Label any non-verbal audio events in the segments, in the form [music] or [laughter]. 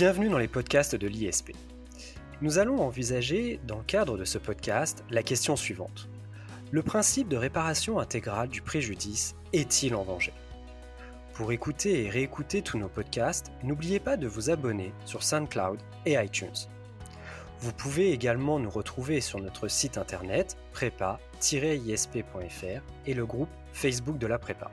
Bienvenue dans les podcasts de l'ISP. Nous allons envisager, dans le cadre de ce podcast, la question suivante. Le principe de réparation intégrale du préjudice est-il en danger? Pour écouter et réécouter tous nos podcasts, n'oubliez pas de vous abonner sur SoundCloud et iTunes. Vous pouvez également nous retrouver sur notre site internet prépa-isp.fr et le groupe Facebook de la prépa.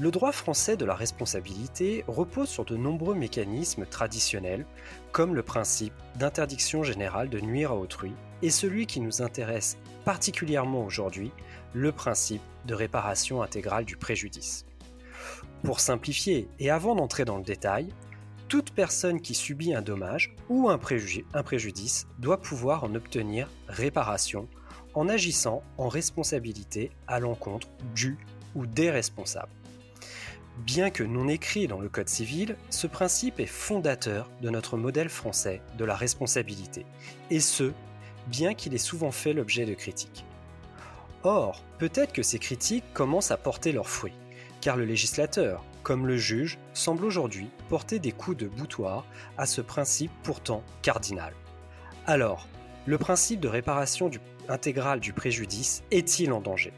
Le droit français de la responsabilité repose sur de nombreux mécanismes traditionnels, comme le principe d'interdiction générale de nuire à autrui, et celui qui nous intéresse particulièrement aujourd'hui, le principe de réparation intégrale du préjudice. Pour simplifier, et avant d'entrer dans le détail, toute personne qui subit un dommage ou un, préjudice doit pouvoir en obtenir réparation en agissant en responsabilité à l'encontre du ou des responsables. Bien que non écrit dans le Code civil, ce principe est fondateur de notre modèle français de la responsabilité, et ce, bien qu'il ait souvent fait l'objet de critiques. Or, peut-être que ces critiques commencent à porter leurs fruits, car le législateur, comme le juge, semble aujourd'hui porter des coups de boutoir à ce principe pourtant cardinal. Alors, le principe de réparation intégrale du préjudice est-il en danger?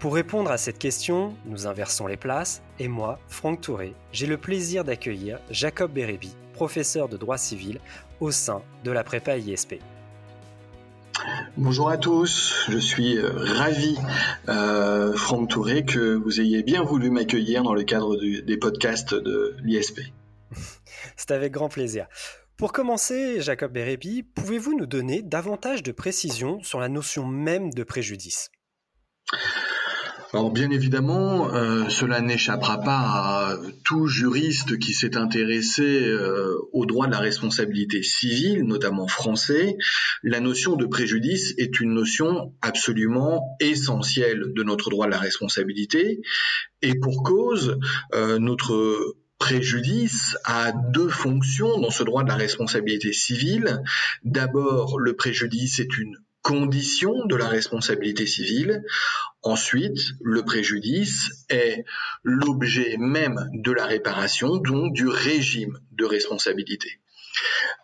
Pour répondre à cette question, nous inversons les places et moi, Franck Touré, j'ai le plaisir d'accueillir Jacob Bérébi, professeur de droit civil au sein de la prépa ISP. Bonjour à tous, je suis euh, ravi, euh, Franck Touré, que vous ayez bien voulu m'accueillir dans le cadre des podcasts de l'ISP. [laughs] C'est avec grand plaisir. Pour commencer, Jacob Bérébi, pouvez-vous nous donner davantage de précisions sur la notion même de préjudice? Alors bien évidemment, euh, cela n'échappera pas à tout juriste qui s'est intéressé euh, au droit de la responsabilité civile, notamment français. La notion de préjudice est une notion absolument essentielle de notre droit de la responsabilité. Et pour cause, euh, notre préjudice a deux fonctions dans ce droit de la responsabilité civile. D'abord, le préjudice est une condition de la responsabilité civile. Ensuite, le préjudice est l'objet même de la réparation, donc du régime de responsabilité.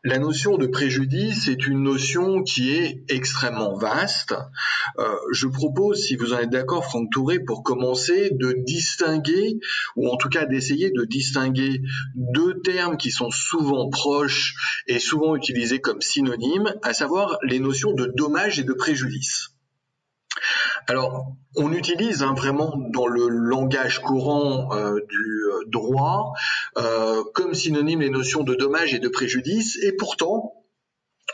La notion de préjudice est une notion qui est extrêmement vaste. Euh, je propose, si vous en êtes d'accord, Franck Touré, pour commencer, de distinguer, ou en tout cas d'essayer de distinguer deux termes qui sont souvent proches et souvent utilisés comme synonymes, à savoir les notions de dommage et de préjudice. Alors, on utilise hein, vraiment dans le langage courant euh, du euh, droit euh, comme synonyme les notions de dommage et de préjudice, et pourtant,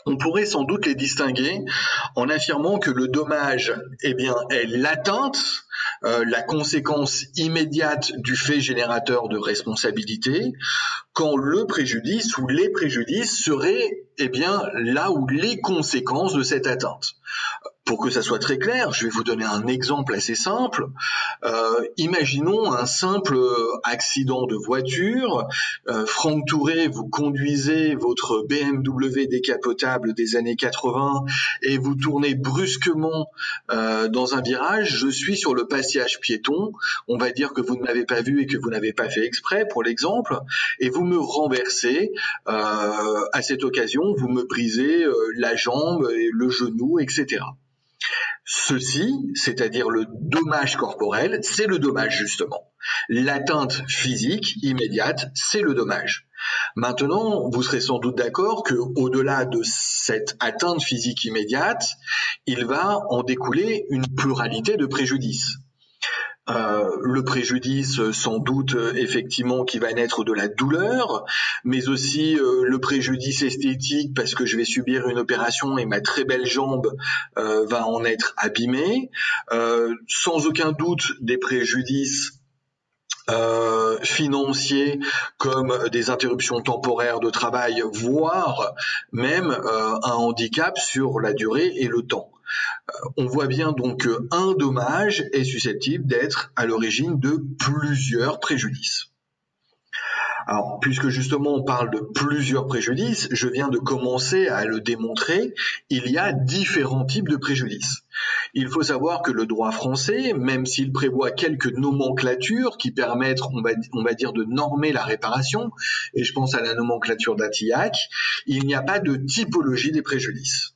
on pourrait sans doute les distinguer en affirmant que le dommage eh bien, est l'atteinte, la conséquence immédiate du fait générateur de responsabilité, quand le préjudice ou les préjudices seraient eh bien, là où les conséquences de cette atteinte. Pour que ça soit très clair, je vais vous donner un exemple assez simple. Euh, imaginons un simple accident de voiture. Euh, Franck Touré, vous conduisez votre BMW décapotable des années 80 et vous tournez brusquement euh, dans un virage. Je suis sur le passage piéton. On va dire que vous ne m'avez pas vu et que vous n'avez pas fait exprès, pour l'exemple, et vous me renversez. Euh, à cette occasion, vous me brisez euh, la jambe, et le genou, etc. Ceci, c'est-à-dire le dommage corporel, c'est le dommage justement. L'atteinte physique immédiate, c'est le dommage. Maintenant, vous serez sans doute d'accord que au-delà de cette atteinte physique immédiate, il va en découler une pluralité de préjudices. Euh, le préjudice sans doute effectivement qui va naître de la douleur, mais aussi euh, le préjudice esthétique parce que je vais subir une opération et ma très belle jambe euh, va en être abîmée, sans aucun doute des préjudices financiers comme des interruptions temporaires de travail, voire même un handicap sur la durée et le temps. Euh, on voit bien donc qu'un dommage est susceptible d'être à l'origine de plusieurs préjudices. Alors, puisque justement on parle de plusieurs préjudices, je viens de commencer à le démontrer, il y a différents types de préjudices. Il faut savoir que le droit français, même s'il prévoit quelques nomenclatures qui permettent, on va, dire, de normer la réparation, et je pense à la nomenclature d'Atillac, il n'y a pas de typologie des préjudices.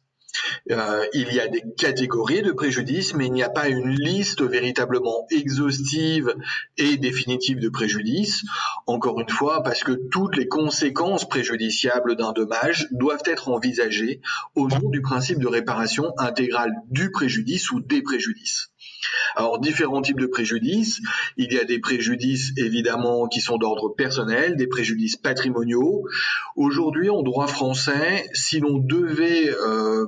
Euh, il y a des catégories de préjudices, mais il n'y a pas une liste véritablement exhaustive et définitive de préjudices. Encore une fois, parce que toutes les conséquences préjudiciables d'un dommage doivent être envisagées au nom du principe de réparation intégrale du préjudice ou des préjudices. Alors, différents types de préjudices. Il y a des préjudices, évidemment, qui sont d'ordre personnel, des préjudices patrimoniaux. Aujourd'hui, en droit français, si l'on devait euh,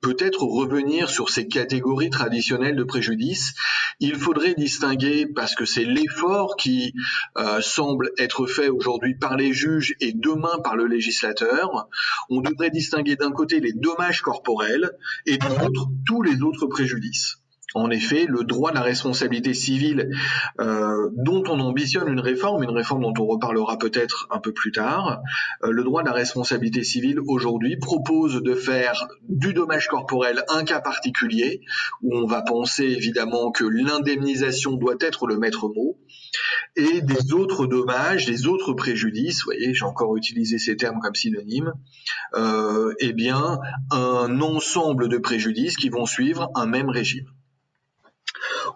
peut-être revenir sur ces catégories traditionnelles de préjudices, il faudrait distinguer, parce que c'est l'effort qui euh, semble être fait aujourd'hui par les juges et demain par le législateur, on devrait distinguer d'un côté les dommages corporels et de l'autre tous les autres préjudices. En effet, le droit de la responsabilité civile euh, dont on ambitionne une réforme, une réforme dont on reparlera peut-être un peu plus tard, euh, le droit de la responsabilité civile aujourd'hui propose de faire du dommage corporel un cas particulier, où on va penser évidemment que l'indemnisation doit être le maître mot, et des autres dommages, des autres préjudices, vous voyez, j'ai encore utilisé ces termes comme synonymes, euh, eh bien, un ensemble de préjudices qui vont suivre un même régime.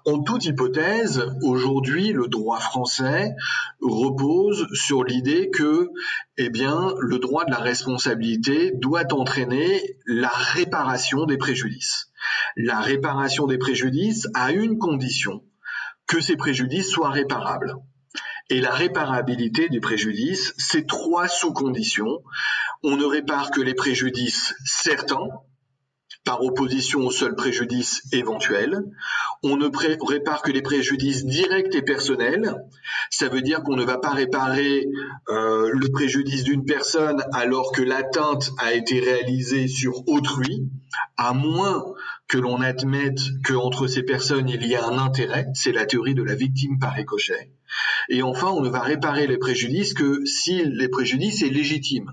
En toute hypothèse, aujourd'hui, le droit français repose sur l'idée que, eh bien, le droit de la responsabilité doit entraîner la réparation des préjudices. La réparation des préjudices a une condition, que ces préjudices soient réparables. Et la réparabilité des préjudices, c'est trois sous-conditions. On ne répare que les préjudices certains, par opposition au seul préjudice éventuel. On ne répare que les préjudices directs et personnels. Ça veut dire qu'on ne va pas réparer euh, le préjudice d'une personne alors que l'atteinte a été réalisée sur autrui, à moins que l'on admette qu'entre ces personnes il y a un intérêt. C'est la théorie de la victime par ricochet. Et enfin, on ne va réparer les préjudices que si les préjudices est légitime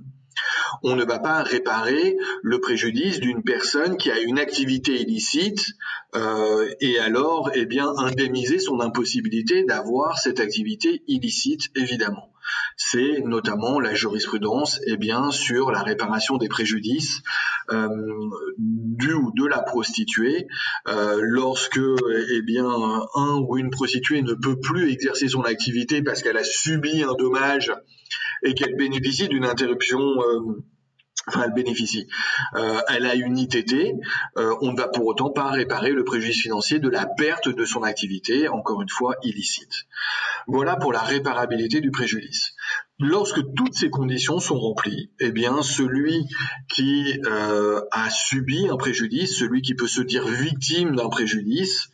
on ne va pas réparer le préjudice d'une personne qui a une activité illicite euh, et alors eh bien indemniser son impossibilité d'avoir cette activité illicite évidemment. C'est notamment la jurisprudence eh bien sur la réparation des préjudices euh, du ou de la prostituée euh, lorsque eh bien un ou une prostituée ne peut plus exercer son activité parce qu'elle a subi un dommage et qu'elle bénéficie d'une interruption euh, enfin elle bénéficie. Euh, elle a une ITT, euh, on ne va pour autant pas réparer le préjudice financier de la perte de son activité, encore une fois illicite. Voilà pour la réparabilité du préjudice. Lorsque toutes ces conditions sont remplies, eh bien, celui qui a subi un préjudice, celui qui peut se dire victime d'un préjudice,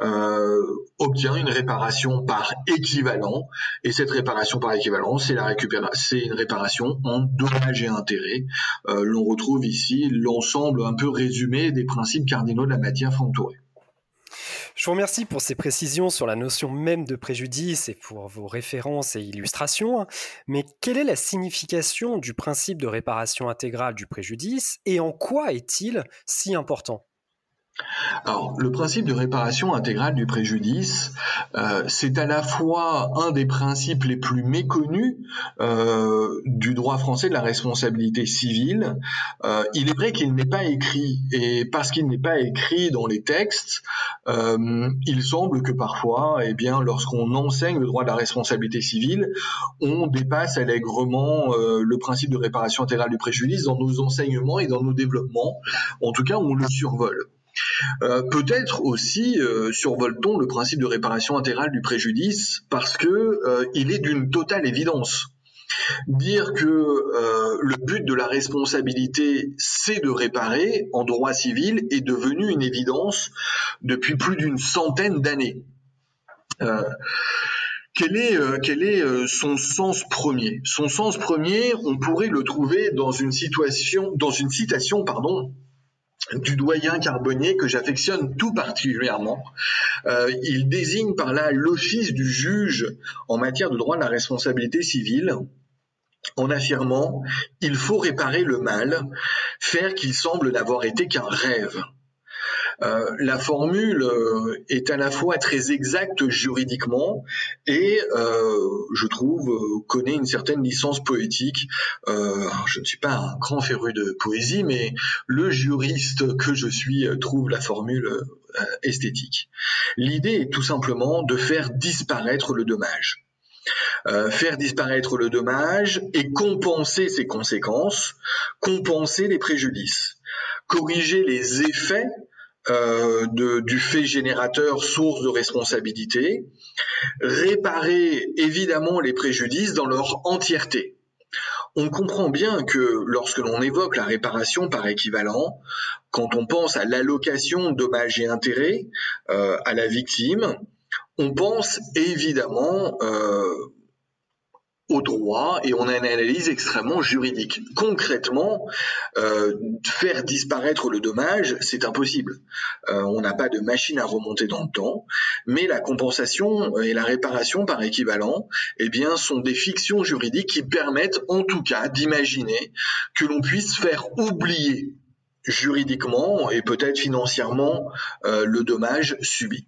obtient une réparation par équivalent. Et cette réparation par équivalent, c'est la une réparation en dommages et intérêts. Euh, l'on retrouve ici l'ensemble un peu résumé des principes cardinaux de la matière Franck je vous remercie pour ces précisions sur la notion même de préjudice et pour vos références et illustrations. Mais quelle est la signification du principe de réparation intégrale du préjudice et en quoi est-il si important? Alors, le principe de réparation intégrale du préjudice, euh, c'est à la fois un des principes les plus méconnus euh, du droit français de la responsabilité civile. Euh, il est vrai qu'il n'est pas écrit, et parce qu'il n'est pas écrit dans les textes, il semble que parfois, eh bien, lorsqu'on enseigne le droit de la responsabilité civile, on dépasse allègrement le principe de réparation intégrale du préjudice dans nos enseignements et dans nos développements. En tout cas, on le survole. Euh, peut-être aussi euh, survole-t-on le principe de réparation intégrale du préjudice parce que euh, il est d'une totale évidence. Dire que le but de la responsabilité, c'est de réparer en droit civil est devenu une évidence depuis plus d'une centaine d'années. Quel est, quel est, son sens premier? Son sens premier, on pourrait le trouver dans une situation, dans une citation, pardon, du doyen Carbonnier que j'affectionne tout particulièrement. Euh, il désigne par là l'office du juge en matière de droit de la responsabilité civile en affirmant il faut réparer le mal, faire qu'il semble n'avoir été qu'un rêve. Euh, la formule euh, est à la fois très exacte juridiquement et, euh, je trouve, connaît une certaine licence poétique. je ne suis pas un grand féru de poésie, mais le juriste que je suis trouve la formule esthétique. L'idée est tout simplement de faire disparaître le dommage. faire disparaître le dommage et compenser ses conséquences, compenser les préjudices corriger les effets euh, du fait générateur source de responsabilité, réparer évidemment les préjudices dans leur entièreté. On comprend bien que lorsque l'on évoque la réparation par équivalent, quand on pense à l'allocation de dommages et intérêts euh, à la victime, on pense évidemment euh, au droit et on a une analyse extrêmement juridique. Concrètement, euh, faire disparaître le dommage, c'est impossible. Euh, on n'a pas de machine à remonter dans le temps, mais la compensation et la réparation par équivalent, eh bien, sont des fictions juridiques qui permettent, en tout cas, d'imaginer que l'on puisse faire oublier juridiquement et peut-être financièrement euh, le dommage subi.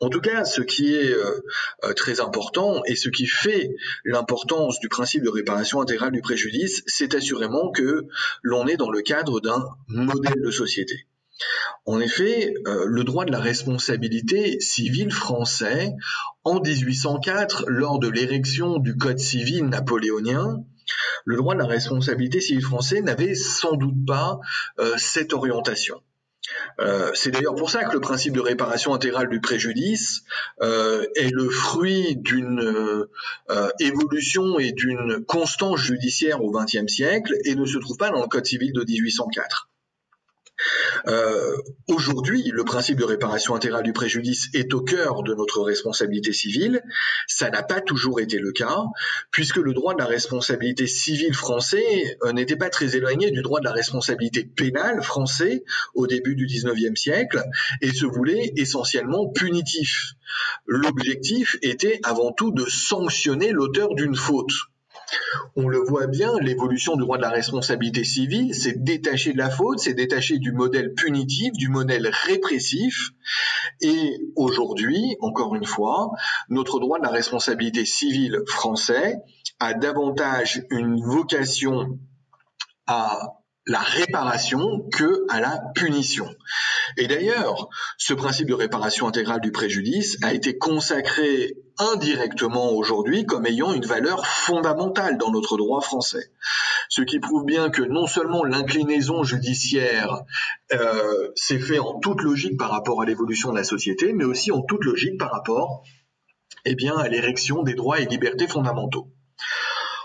En tout cas, ce qui est euh, euh, très important et ce qui fait l'importance du principe de réparation intégrale du préjudice, c'est assurément que l'on est dans le cadre d'un modèle de société. En effet, le droit de la responsabilité civile français, en 1804, lors de l'érection du Code civil napoléonien, le droit de la responsabilité civile français n'avait sans doute pas euh, cette orientation. Euh, c'est d'ailleurs pour ça que le principe de réparation intégrale du préjudice euh, est le fruit d'une évolution et d'une constance judiciaire au XXe siècle et ne se trouve pas dans le Code civil de 1804. Euh, aujourd'hui, le principe de réparation intégrale du préjudice est au cœur de notre responsabilité civile. Ça n'a pas toujours été le cas, puisque le droit de la responsabilité civile français euh, n'était pas très éloigné du droit de la responsabilité pénale français au début du XIXe siècle et se voulait essentiellement punitif. L'objectif était avant tout de sanctionner l'auteur d'une faute. On le voit bien, l'évolution du droit de la responsabilité civile, c'est détacher de la faute, c'est détacher du modèle punitif, du modèle répressif. Et aujourd'hui, encore une fois, notre droit de la responsabilité civile français a davantage une vocation à la réparation que à la punition. Et d'ailleurs, ce principe de réparation intégrale du préjudice a été consacré indirectement aujourd'hui comme ayant une valeur fondamentale dans notre droit français. Ce qui prouve bien que non seulement l'inclinaison judiciaire euh, s'est fait en toute logique par rapport à l'évolution de la société, mais aussi en toute logique par rapport eh bien, à l'érection des droits et libertés fondamentaux.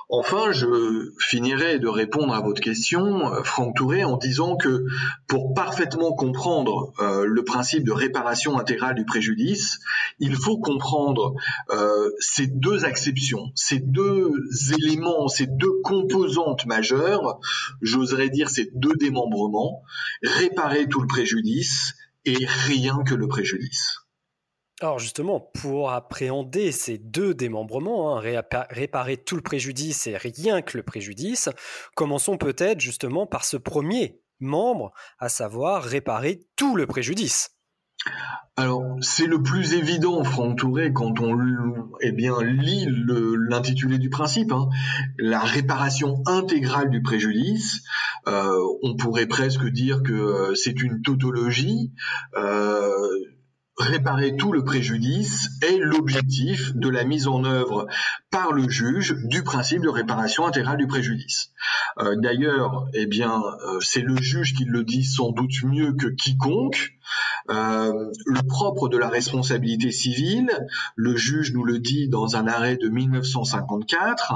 Enfin, je finirai de répondre à votre question, euh, Franck Touré, en disant que pour parfaitement comprendre euh, le principe de réparation intégrale du préjudice, il faut comprendre euh, ces deux acceptions, ces deux éléments, ces deux composantes majeures, j'oserais dire ces deux démembrements, réparer tout le préjudice et rien que le préjudice. Alors justement, pour appréhender ces deux démembrements, hein, réparer tout le préjudice et rien que le préjudice, commençons peut-être justement par ce premier membre, à savoir réparer tout le préjudice. Alors, c'est le plus évident, Franck Touré, quand on eh bien, lit l'intitulé du principe, hein. la réparation intégrale du préjudice. Euh, on pourrait presque dire que euh, c'est une tautologie. Euh, réparer tout le préjudice est l'objectif de la mise en œuvre par le juge du principe de réparation intégrale du préjudice. Euh, d'ailleurs, eh bien, euh, c'est le juge qui le dit sans doute mieux que quiconque. Euh, le propre de la responsabilité civile, le juge nous le dit dans un arrêt de 1954,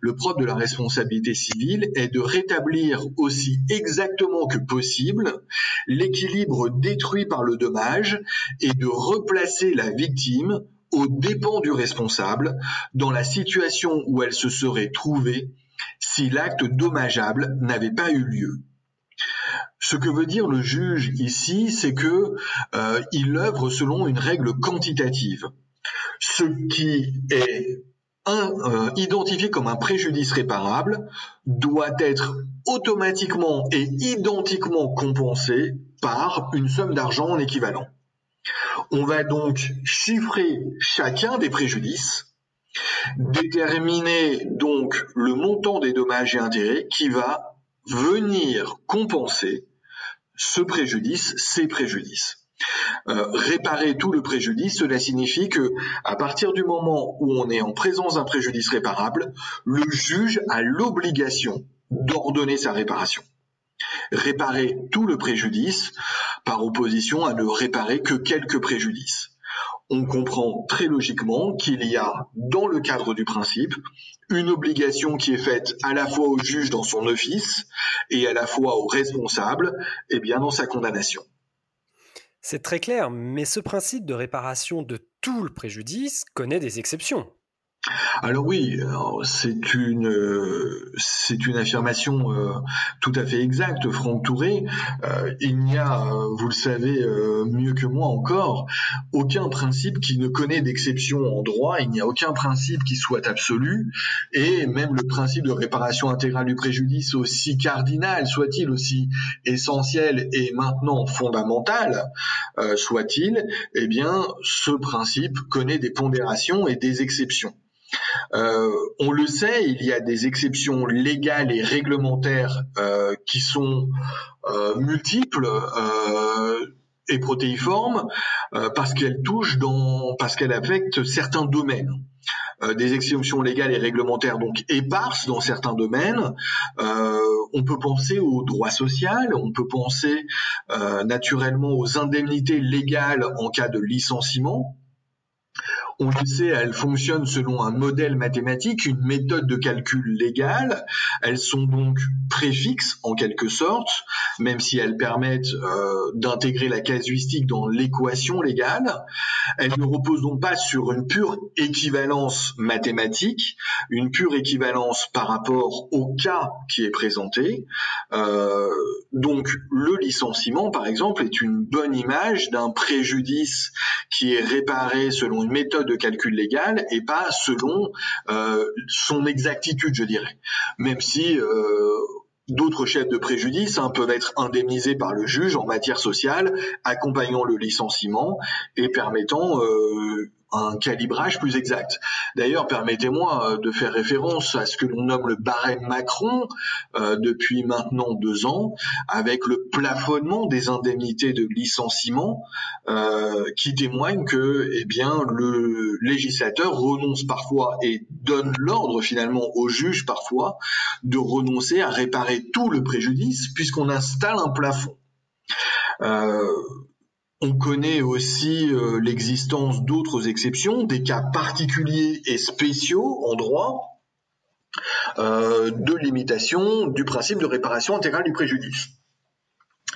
le propre de la responsabilité civile est de rétablir aussi exactement que possible l'équilibre détruit par le dommage et de replacer la victime aux dépens du responsable dans la situation où elle se serait trouvée si l'acte dommageable n'avait pas eu lieu. Ce que veut dire le juge ici, c'est que euh, il œuvre selon une règle quantitative. Ce qui est euh, identifié comme un préjudice réparable doit être automatiquement et identiquement compensé par une somme d'argent en équivalent. On va donc chiffrer chacun des préjudices, déterminer donc le montant des dommages et intérêts qui va venir compenser ce préjudice, ces préjudices. Euh, réparer tout le préjudice, cela signifie que à partir du moment où on est en présence d'un préjudice réparable, le juge a l'obligation d'ordonner sa réparation. Réparer tout le préjudice par opposition à ne réparer que quelques préjudices. On comprend très logiquement qu'il y a, dans le cadre du principe, une obligation qui est faite à la fois au juge dans son office et à la fois au responsable, et eh bien dans sa condamnation. C'est très clair, mais ce principe de réparation de tout le préjudice connaît des exceptions. Alors oui, c'est une affirmation euh, tout à fait exacte, Franck Touré. Euh, il n'y a, euh, vous le savez mieux que moi encore, aucun principe qui ne connaît d'exception en droit. Il n'y a aucun principe qui soit absolu, et même le principe de réparation intégrale du préjudice, aussi cardinal soit-il, aussi essentiel et maintenant fondamental soit-il, eh bien, ce principe connaît des pondérations et des exceptions. Euh, on le sait, il y a des exceptions légales et réglementaires euh, qui sont euh, multiples et protéiformes parce qu'elles touchent dans, parce qu'elles affectent certains domaines. des exceptions légales et réglementaires donc éparses dans certains domaines. on peut penser au droit social, on peut penser naturellement aux indemnités légales en cas de licenciement. On le sait, elles fonctionnent selon un modèle mathématique, une méthode de calcul légale. Elles sont donc préfixes en quelque sorte, même si elles permettent euh, d'intégrer la casuistique dans l'équation légale. Elles ne reposent donc pas sur une pure équivalence mathématique, une pure équivalence par rapport au cas qui est présenté. Euh, donc le licenciement, par exemple, est une bonne image d'un préjudice qui est réparé selon une méthode de calcul légal et pas selon euh, son exactitude, je dirais. Même si euh, d'autres chefs de préjudice hein, peuvent être indemnisés par le juge en matière sociale, accompagnant le licenciement et permettant euh, un calibrage plus exact. D'ailleurs, permettez-moi euh, de faire référence à ce que l'on nomme le barème Macron euh, depuis maintenant deux ans, avec le plafonnement des indemnités de licenciement, euh, qui témoigne que, eh bien, le législateur renonce parfois et donne l'ordre finalement au juge parfois de renoncer à réparer tout le préjudice puisqu'on installe un plafond. On connaît aussi euh, l'existence d'autres exceptions, des cas particuliers et spéciaux en droit euh, de limitation du principe de réparation intégrale du préjudice.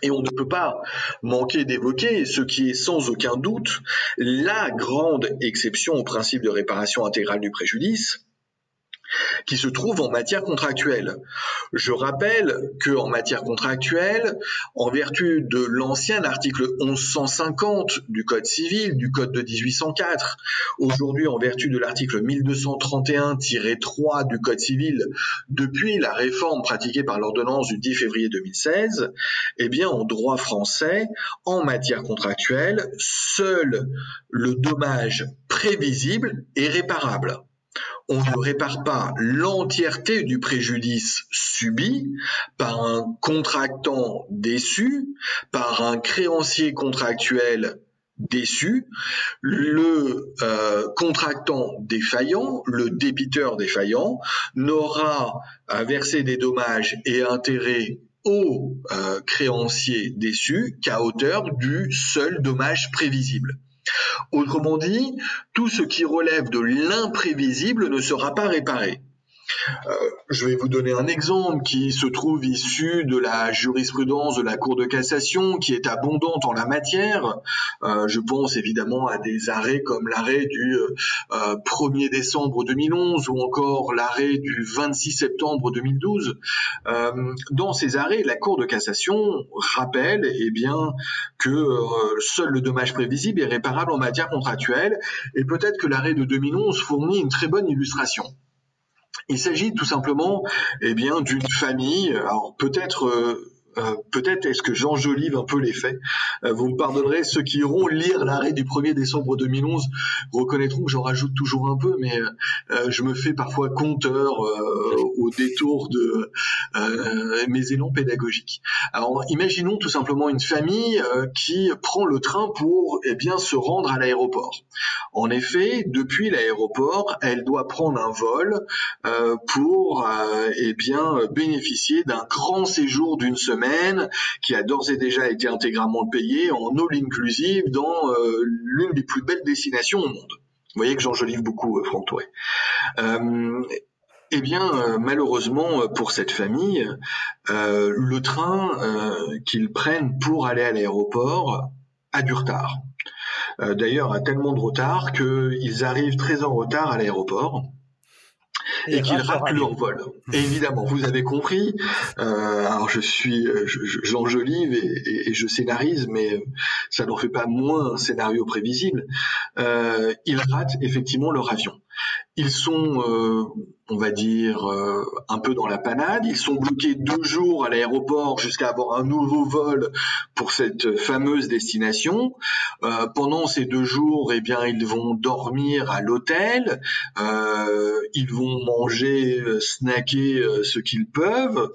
Et on ne peut pas manquer d'évoquer ce qui est sans aucun doute la grande exception au principe de réparation intégrale du préjudice, qui se trouve en matière contractuelle. Je rappelle que en matière contractuelle, en vertu de l'ancien article 1150 du Code civil, du Code de 1804, aujourd'hui en vertu de l'article 1231-3 du Code civil, depuis la réforme pratiquée par l'ordonnance du 10 février 2016, eh bien en droit français, en matière contractuelle, seul le dommage prévisible est réparable on ne répare pas l'entièreté du préjudice subi par un contractant déçu, par un créancier contractuel déçu, le euh, contractant défaillant, le débiteur défaillant, n'aura à verser des dommages et intérêts au euh, créancier déçu qu'à hauteur du seul dommage prévisible. Autrement dit, tout ce qui relève de l'imprévisible ne sera pas réparé. Euh, je vais vous donner un exemple qui se trouve issu de la jurisprudence de la Cour de cassation, qui est abondante en la matière. Euh, je pense évidemment à des arrêts comme l'arrêt du 1er euh, décembre 2011 ou encore l'arrêt du 26 septembre 2012. dans ces arrêts, la Cour de cassation rappelle eh bien, que seul le dommage prévisible est réparable en matière contractuelle, et peut-être que l'arrêt de 2011 fournit une très bonne illustration. Il s'agit tout simplement eh bien, d'une famille, alors peut-être euh, peut-être est-ce que j'enjolive un peu les faits. Euh, vous me pardonnerez, ceux qui iront lire l'arrêt du 1er décembre 2011 reconnaîtront que j'en rajoute toujours un peu, mais euh, je me fais parfois compteur au détour de mes élans pédagogiques. Alors imaginons tout simplement une famille qui prend le train pour eh bien se rendre à l'aéroport. En effet, depuis l'aéroport, elle doit prendre un vol pour eh bien bénéficier d'un grand séjour d'une semaine qui a d'ores et déjà été intégralement payé en all inclusive dans euh, l'une des plus belles destinations au monde. Vous voyez que j'enjolive beaucoup euh, Franck Touré. Euh, eh bien, malheureusement pour cette famille, le train qu'ils prennent pour aller à l'aéroport a du retard. D'ailleurs, a tellement de retard qu'ils arrivent très en retard à l'aéroport et, qu'ils ratent leur vol. évidemment, vous avez compris. Euh, alors je suis, j'enjolive et, et, je scénarise, mais ça n'en fait pas moins un scénario prévisible. Euh, ils ratent effectivement leur avion. Ils sont, euh, on va dire, euh, un peu dans la panade. Ils sont bloqués deux jours à l'aéroport jusqu'à avoir un nouveau vol pour cette fameuse destination. Euh, pendant ces deux jours, eh bien, ils vont dormir à l'hôtel. ils vont manger, snacker ce qu'ils peuvent.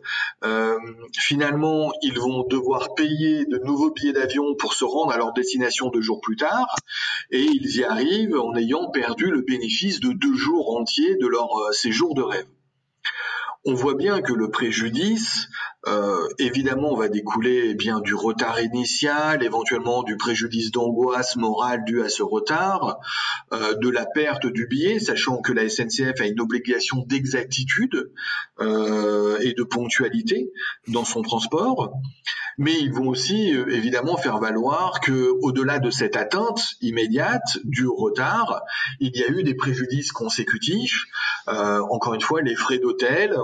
finalement, ils vont devoir payer de nouveaux billets d'avion pour se rendre à leur destination deux jours plus tard. Et ils y arrivent en ayant perdu le bénéfice de deux jours entiers de leur euh, séjour de rêve. On voit bien que le préjudice, euh, évidemment, va découler eh bien du retard initial, éventuellement du préjudice d'angoisse morale dû à ce retard, euh, de la perte du billet, sachant que la SNCF a une obligation d'exactitude et de ponctualité dans son transport mais ils vont aussi euh, évidemment faire valoir que au-delà de cette atteinte immédiate du retard, il y a eu des préjudices consécutifs. Euh, encore une fois, les frais d'hôtel,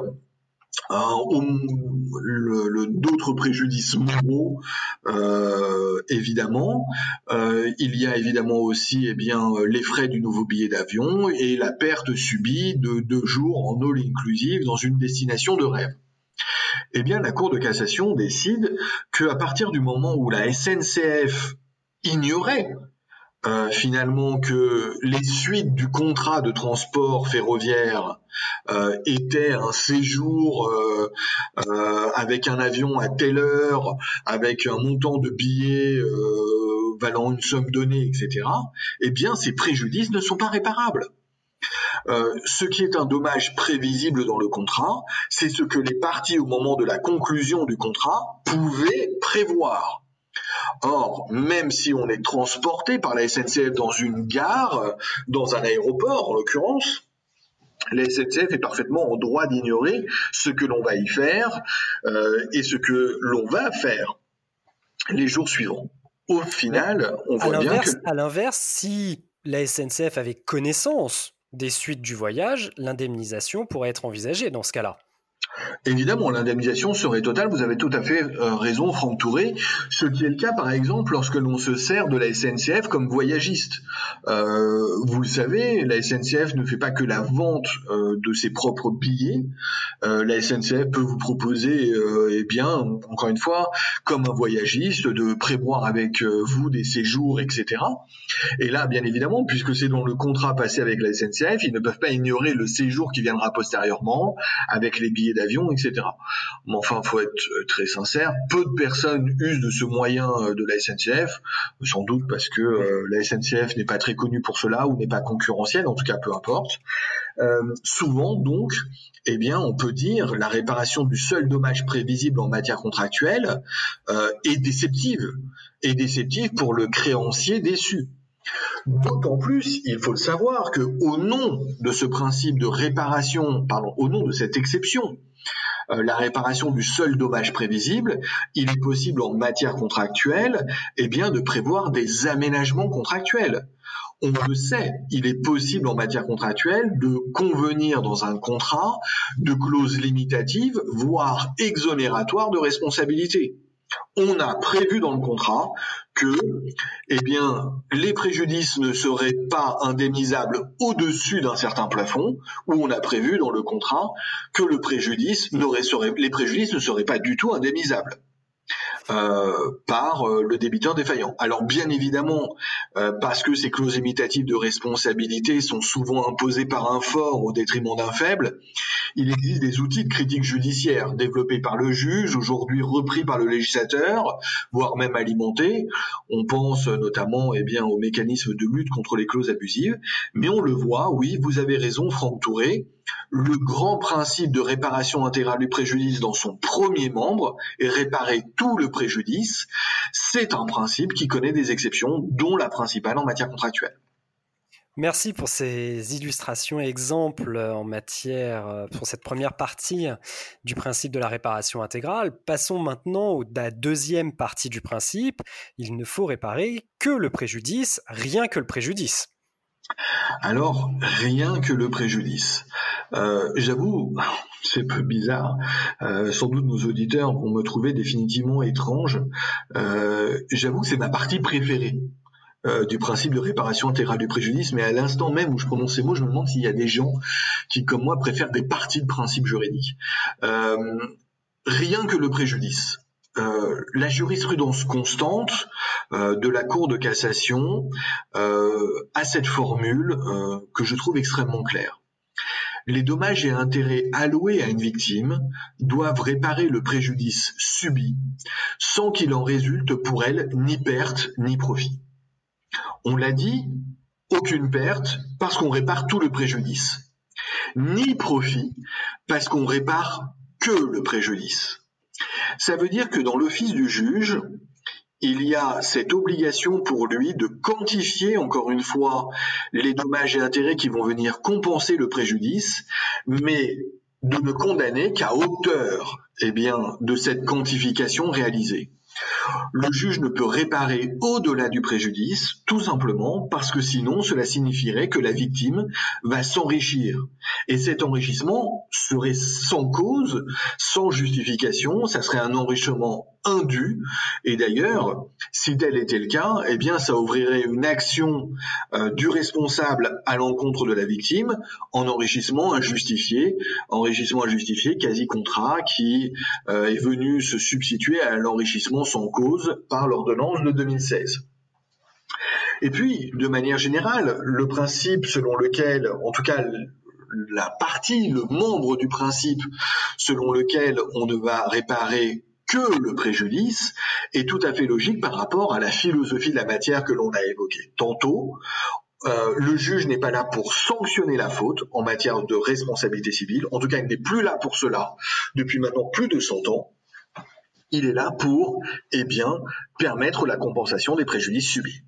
euh, d'autres préjudices moraux, euh, évidemment. Il y a évidemment aussi eh bien, les frais du nouveau billet d'avion et la perte subie de deux jours en all inclusive dans une destination de rêve eh bien la Cour de cassation décide que à partir du moment où la SNCF ignorait euh, finalement que les suites du contrat de transport ferroviaire euh, étaient un séjour euh, avec un avion à telle heure, avec un montant de billets valant une somme donnée, etc., eh bien ces préjudices ne sont pas réparables. Euh, ce qui est un dommage prévisible dans le contrat, c'est ce que les parties au moment de la conclusion du contrat pouvaient prévoir. Or, même si on est transporté par la SNCF dans une gare, dans un aéroport en l'occurrence, la SNCF est parfaitement en droit d'ignorer ce que l'on va y faire euh, et ce que l'on va faire les jours suivants. Au final, on voit bien que... À l'inverse, si la SNCF avait connaissance des suites du voyage, l'indemnisation pourrait être envisagée dans ce cas-là. Évidemment, l'indemnisation serait totale, vous avez tout à fait euh, raison, Franck Touré, ce qui est le cas par exemple lorsque l'on se sert de la SNCF comme voyagiste. Euh, vous le savez, la SNCF ne fait pas que la vente euh, de ses propres billets, la SNCF peut vous proposer, eh bien, encore une fois, comme un voyagiste, de prévoir avec vous des séjours, etc. Et là, bien évidemment, puisque c'est dans le contrat passé avec la SNCF, ils ne peuvent pas ignorer le séjour qui viendra postérieurement avec les billets d'avion, etc. Mais enfin, faut être euh, très sincère, peu de personnes usent de ce moyen euh, de la SNCF, sans doute parce que euh, la SNCF n'est pas très connue pour cela ou n'est pas concurrentielle, en tout cas peu importe. souvent, donc, eh bien, on peut dire la réparation du seul dommage prévisible en matière contractuelle est déceptive, est déceptive pour le créancier déçu. D'autant plus, il faut le savoir, que au nom de ce principe de réparation, pardon, au nom de cette exception, euh, la réparation du seul dommage prévisible, il est possible en matière contractuelle, eh bien, de prévoir des aménagements contractuels. On le sait, il est possible en matière contractuelle de convenir dans un contrat de clauses limitatives, voire exonératoire de responsabilité on a prévu dans le contrat que eh bien, les préjudices ne seraient pas indemnisables au-dessus d'un certain plafond, ou on a prévu dans le contrat que les préjudices ne seraient pas du tout indemnisables. Euh, par euh, le débiteur défaillant. Alors bien évidemment, euh, parce que ces clauses imitatives de responsabilité sont souvent imposées par un fort au détriment d'un faible, il existe des outils de critique judiciaire développés par le juge, aujourd'hui repris par le législateur, voire même alimentés. On pense notamment eh bien, au mécanisme de lutte contre les clauses abusives, mais on le voit, oui, vous avez raison, Franck Touré, le grand principe de réparation intégrale du préjudice dans son premier membre et réparer tout le préjudice, c'est un principe qui connaît des exceptions, dont la principale en matière contractuelle. Merci pour ces illustrations et exemples en matière, euh, pour cette première partie du principe de la réparation intégrale. Passons maintenant à la deuxième partie du principe. Il ne faut réparer que le préjudice, rien que le préjudice. Alors, rien que le préjudice. Euh, j'avoue, [laughs] c'est peu bizarre. Euh, sans doute nos auditeurs vont me trouver définitivement étrange. Euh, j'avoue que c'est ma partie préférée. du principe de réparation intégrale du préjudice, mais à l'instant même où je prononce ces mots, je me demande s'il y a des gens qui, comme moi, préfèrent des parties de principe juridique. rien que le préjudice. Euh, la jurisprudence constante euh, de la Cour de cassation euh, a cette formule que je trouve extrêmement claire. Les dommages et intérêts alloués à une victime doivent réparer le préjudice subi sans qu'il en résulte pour elle ni perte ni profit. On l'a dit, aucune perte parce qu'on répare tout le préjudice, ni profit parce qu'on répare que le préjudice. Ça veut dire que dans l'office du juge, il y a cette obligation pour lui de quantifier encore une fois les dommages et intérêts qui vont venir compenser le préjudice, mais de ne condamner qu'à hauteur eh bien, de cette quantification réalisée. Le juge ne peut réparer au-delà du préjudice, tout simplement parce que sinon cela signifierait que la victime va s'enrichir. Et cet enrichissement serait sans cause, sans justification, ça serait un enrichissement indu. Et d'ailleurs, si tel était le cas, eh bien, ça ouvrirait une action euh, du responsable à l'encontre de la victime en enrichissement injustifié, enrichissement injustifié quasi contrat qui euh, est venu se substituer à l'enrichissement sans cause par l'ordonnance de 2016. Et puis, de manière générale, le principe selon lequel, en tout cas, la partie, le membre du principe selon lequel on ne va réparer que le préjudice est tout à fait logique par rapport à la philosophie de la matière que l'on a évoquée tantôt. Euh, le juge n'est pas là pour sanctionner la faute en matière de responsabilité civile. En tout cas, il n'est plus là pour cela depuis maintenant plus de 100 ans. Il est là pour, eh bien, permettre la compensation des préjudices subis.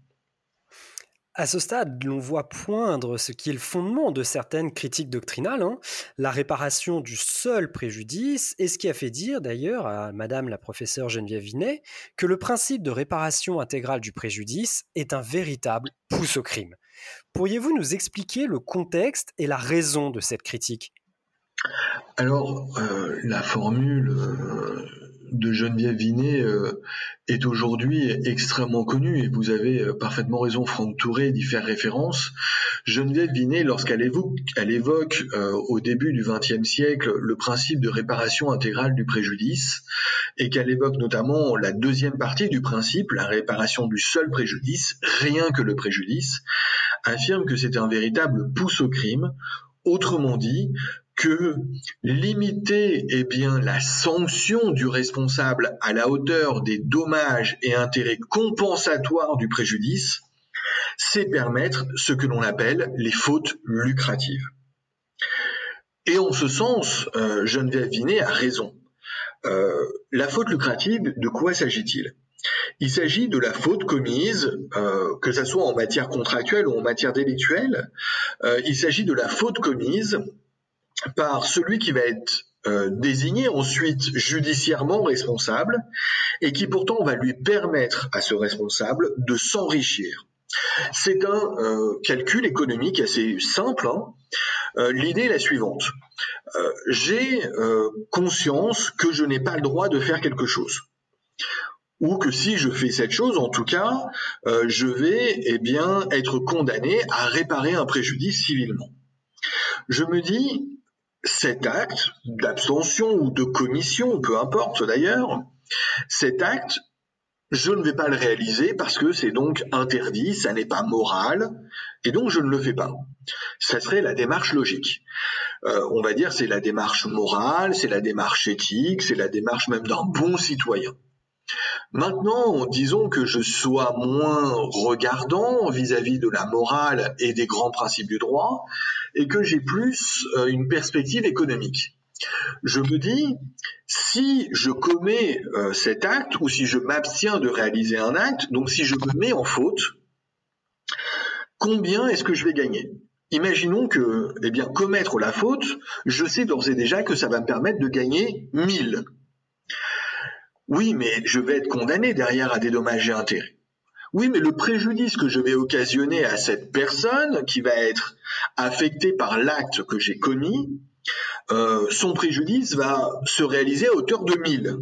À ce stade, l'on voit poindre ce qui est le fondement de certaines critiques doctrinales, hein, la réparation du seul préjudice, et ce qui a fait dire d'ailleurs à Madame la professeure Geneviève Vinet que le principe de réparation intégrale du préjudice est un véritable pouce au crime. Pourriez-vous nous expliquer le contexte et la raison de cette critique? Alors, euh, la formule euh, de Geneviève Vinet euh, est aujourd'hui extrêmement connue et vous avez euh, parfaitement raison, Franck Touré, d'y faire référence. Geneviève Vinet, lorsqu'elle évoque, elle évoque euh, au début du XXe siècle le principe de réparation intégrale du préjudice et qu'elle évoque notamment la deuxième partie du principe, la réparation du seul préjudice, rien que le préjudice, affirme que c'est un véritable pouce au crime Autrement dit, que limiter eh bien, la sanction du responsable à la hauteur des dommages et intérêts compensatoires du préjudice, c'est permettre ce que l'on appelle les fautes lucratives. Et en ce sens, euh, Geneviève Vinet a raison. Euh, la faute lucrative, de quoi s'agit-il? Il s'agit de la faute commise, euh, que ce soit en matière contractuelle ou en matière délictuelle, euh, il s'agit de la faute commise par celui qui va être euh, désigné ensuite judiciairement responsable et qui pourtant va lui permettre à ce responsable de s'enrichir. C'est un euh, calcul économique assez simple. Hein. Euh, l'idée est la suivante. J'ai conscience que je n'ai pas le droit de faire quelque chose ou que si je fais cette chose, en tout cas, je vais eh bien être condamné à réparer un préjudice civilement. Je me dis, cet acte d'abstention ou de commission, peu importe d'ailleurs, Cet acte, je ne vais pas le réaliser parce que c'est donc interdit, ça n'est pas moral, et donc je ne le fais pas. Ça serait la démarche logique. Euh, on va dire c'est la démarche morale, c'est la démarche éthique, c'est la démarche même d'un bon citoyen. Maintenant, disons que je sois moins regardant vis-à-vis de la morale et des grands principes du droit, et que j'ai plus euh, une perspective économique. Je me dis, si je commets euh, cet acte, ou si je m'abstiens de réaliser un acte, donc si je me mets en faute, combien est-ce que je vais gagner? Imaginons que, eh bien, commettre la faute, je sais d'ores et déjà que ça va me permettre de gagner 1000. Oui, mais je vais être condamné derrière à et intérêts. Oui, mais le préjudice que je vais occasionner à cette personne qui va être affectée par l'acte que j'ai commis, euh, son préjudice va se réaliser à hauteur de 1000.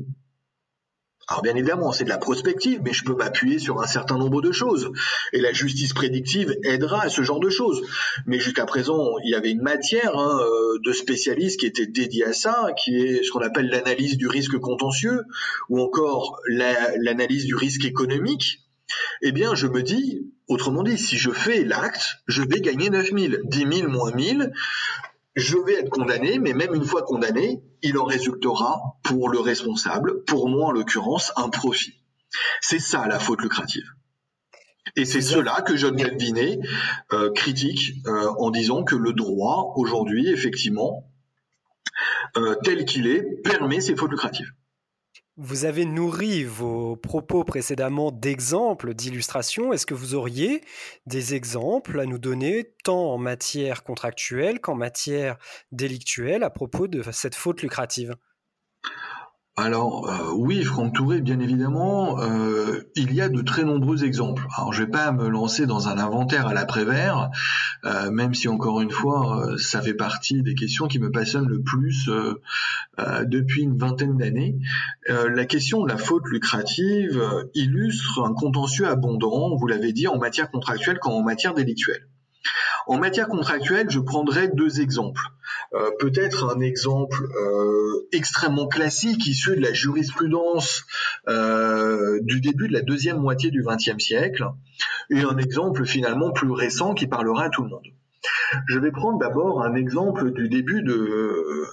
Alors bien évidemment, c'est de la prospective, mais je peux m'appuyer sur un certain nombre de choses. Et la justice prédictive aidera à ce genre de choses. Mais jusqu'à présent, il y avait une matière hein, euh, de spécialistes qui était dédiée à ça, qui est ce qu'on appelle l'analyse du risque contentieux, ou encore l'analyse du risque économique. Eh bien, je me dis, autrement dit, si je fais l'acte, je vais gagner 9000. 10 000 moins 1000, je vais être condamné, mais même une fois condamné, il en résultera pour le responsable, pour moi en l'occurrence, un profit. C'est ça la faute lucrative. Et c'est cela que John Galvinet euh, critique euh, en disant que le droit, aujourd'hui, effectivement, euh, tel qu'il est, permet ces fautes lucratives. Vous avez nourri vos propos précédemment d'exemples, d'illustrations. Est-ce que vous auriez des exemples à nous donner, tant en matière contractuelle qu'en matière délictuelle, à propos de cette faute lucrative? Alors euh, oui, Franck Touré, bien évidemment, euh, il y a de très nombreux exemples. Alors je vais pas me lancer dans un inventaire à l'après-vert, euh, même si encore une fois, ça fait partie des questions qui me passionnent le plus depuis une vingtaine d'années. la question de la faute lucrative illustre un contentieux abondant, vous l'avez dit, en matière contractuelle comme en matière délictuelle. En matière contractuelle, je prendrai deux exemples. Euh, peut-être un exemple euh, extrêmement classique issu de la jurisprudence euh, du début de la deuxième moitié du XXe siècle, et un exemple finalement plus récent qui parlera à tout le monde. Je vais prendre d'abord un exemple du début de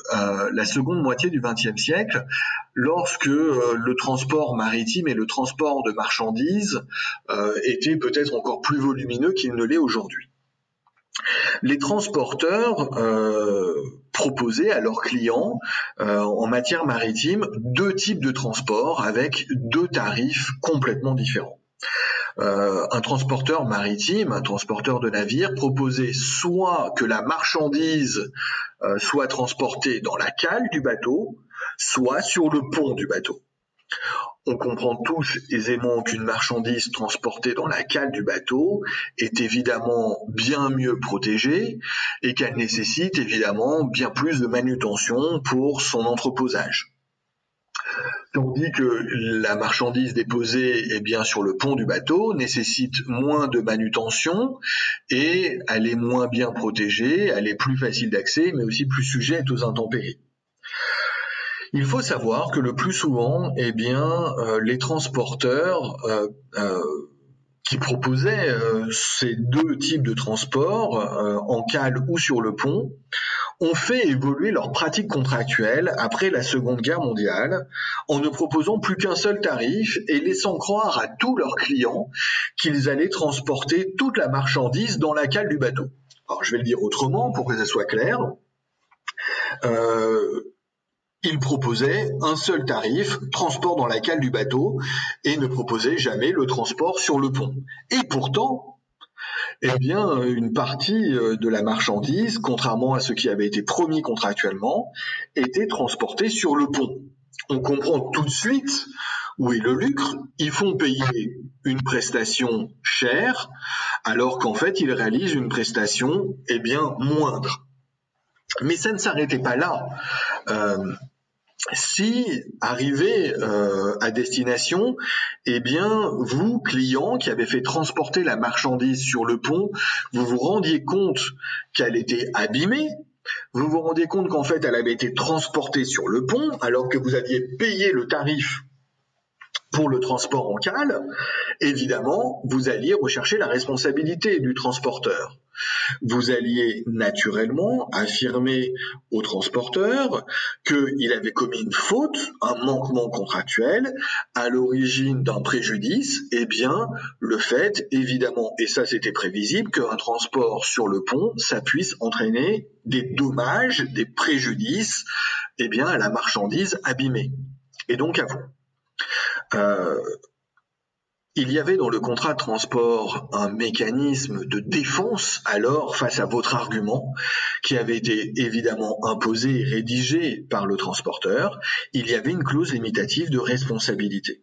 la seconde moitié du XXe siècle, lorsque le transport maritime et le transport de marchandises étaient peut-être encore plus volumineux qu'il ne l'est aujourd'hui. Les transporteurs euh, proposaient à leurs clients euh, en matière maritime deux types de transports avec deux tarifs complètement différents. Euh, un transporteur maritime, un transporteur de navire proposait soit que la marchandise soit transportée dans la cale du bateau, soit sur le pont du bateau. On comprend tous aisément qu'une marchandise transportée dans la cale du bateau est évidemment bien mieux protégée et qu'elle nécessite évidemment bien plus de manutention pour son entreposage. Tandis que la marchandise déposée est bien sur le pont du bateau nécessite moins de manutention et elle est moins bien protégée, elle est plus facile d'accès mais aussi plus sujette aux intempéries. Il faut savoir que le plus souvent, eh bien, euh, les transporteurs euh, euh, qui proposaient ces deux types de transport en cale ou sur le pont ont fait évoluer leurs pratiques contractuelles après la Seconde Guerre mondiale en ne proposant plus qu'un seul tarif et laissant croire à tous leurs clients qu'ils allaient transporter toute la marchandise dans la cale du bateau. Alors je vais le dire autrement pour que ça soit clair. Il proposait un seul tarif, transport dans la cale du bateau, et ne proposait jamais le transport sur le pont. Et pourtant, eh bien, une partie euh, de la marchandise, contrairement à ce qui avait été promis contractuellement, était transportée sur le pont. On comprend tout de suite où est le lucre. Ils font payer une prestation chère, alors qu'en fait, ils réalisent une prestation, eh bien, moindre. Mais ça ne s'arrêtait pas là. Euh, si arrivé euh, à destination, eh bien, vous, client qui avez fait transporter la marchandise sur le pont, vous vous rendiez compte qu'elle était abîmée, vous vous rendiez compte qu'en fait elle avait été transportée sur le pont alors que vous aviez payé le tarif pour le transport en cale, évidemment, vous alliez rechercher la responsabilité du transporteur. Vous alliez naturellement affirmer au transporteur qu'il avait commis une faute, un manquement contractuel, à l'origine d'un préjudice, et eh bien, le fait, évidemment, et ça c'était prévisible, qu'un transport sur le pont, ça puisse entraîner des dommages, des préjudices, eh bien, à la marchandise abîmée. Et donc à vous. Euh, il y avait dans le contrat de transport un mécanisme de défense alors face à votre argument qui avait été évidemment imposé et rédigé par le transporteur. Il y avait une clause limitative de responsabilité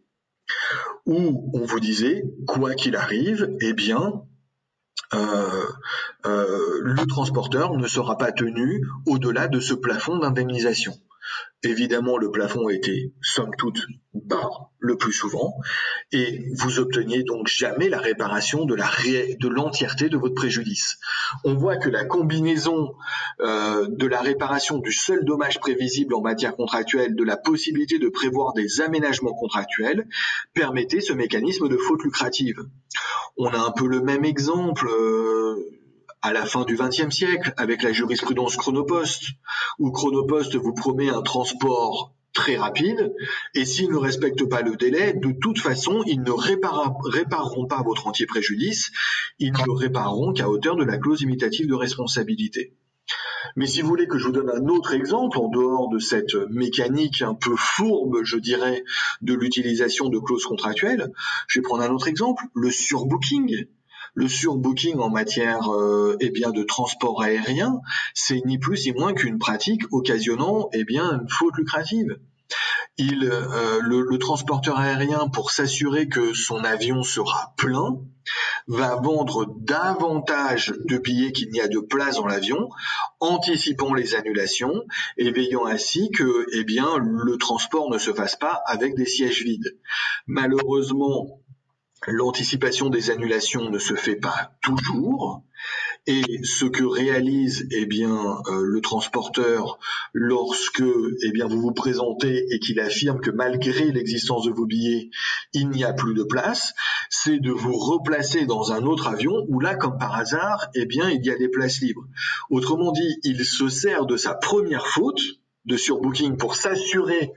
où on vous disait quoi qu'il arrive, eh bien euh, euh, le transporteur ne sera pas tenu au-delà de ce plafond d'indemnisation. Évidemment, le plafond était somme toute bas le plus souvent, et vous obteniez donc jamais la réparation de l'entièreté de votre préjudice. On voit que la combinaison euh, de la réparation du seul dommage prévisible en matière contractuelle, de la possibilité de prévoir des aménagements contractuels, permettait ce mécanisme de faute lucrative. On a un peu le même exemple. Euh, à la fin du XXe siècle avec la jurisprudence Chronopost, où Chronopost vous promet un transport très rapide, et s'ils ne respectent pas le délai, de toute façon, ils ne répareront pas votre entier préjudice, ils ne le répareront qu'à hauteur de la clause imitative de responsabilité. Mais si vous voulez que je vous donne un autre exemple, en dehors de cette mécanique un peu fourbe, je dirais, de l'utilisation de clauses contractuelles, je vais prendre un autre exemple, le surbooking. Le surbooking en matière euh, eh bien de transport aérien, c'est ni plus ni moins qu'une pratique occasionnant eh bien une faute lucrative. Il, euh, le, transporteur aérien, pour s'assurer que son avion sera plein, va vendre davantage de billets qu'il n'y a de place dans l'avion, anticipant les annulations et veillant ainsi que eh bien, le transport ne se fasse pas avec des sièges vides. Malheureusement, L'anticipation des annulations ne se fait pas toujours. Et ce que réalise eh bien euh, le transporteur lorsque eh bien vous vous présentez et qu'il affirme que malgré l'existence de vos billets, il n'y a plus de place, c'est de vous replacer dans un autre avion où là comme par hasard, eh bien il y a des places libres. Autrement dit, il se sert de sa première faute de surbooking pour s'assurer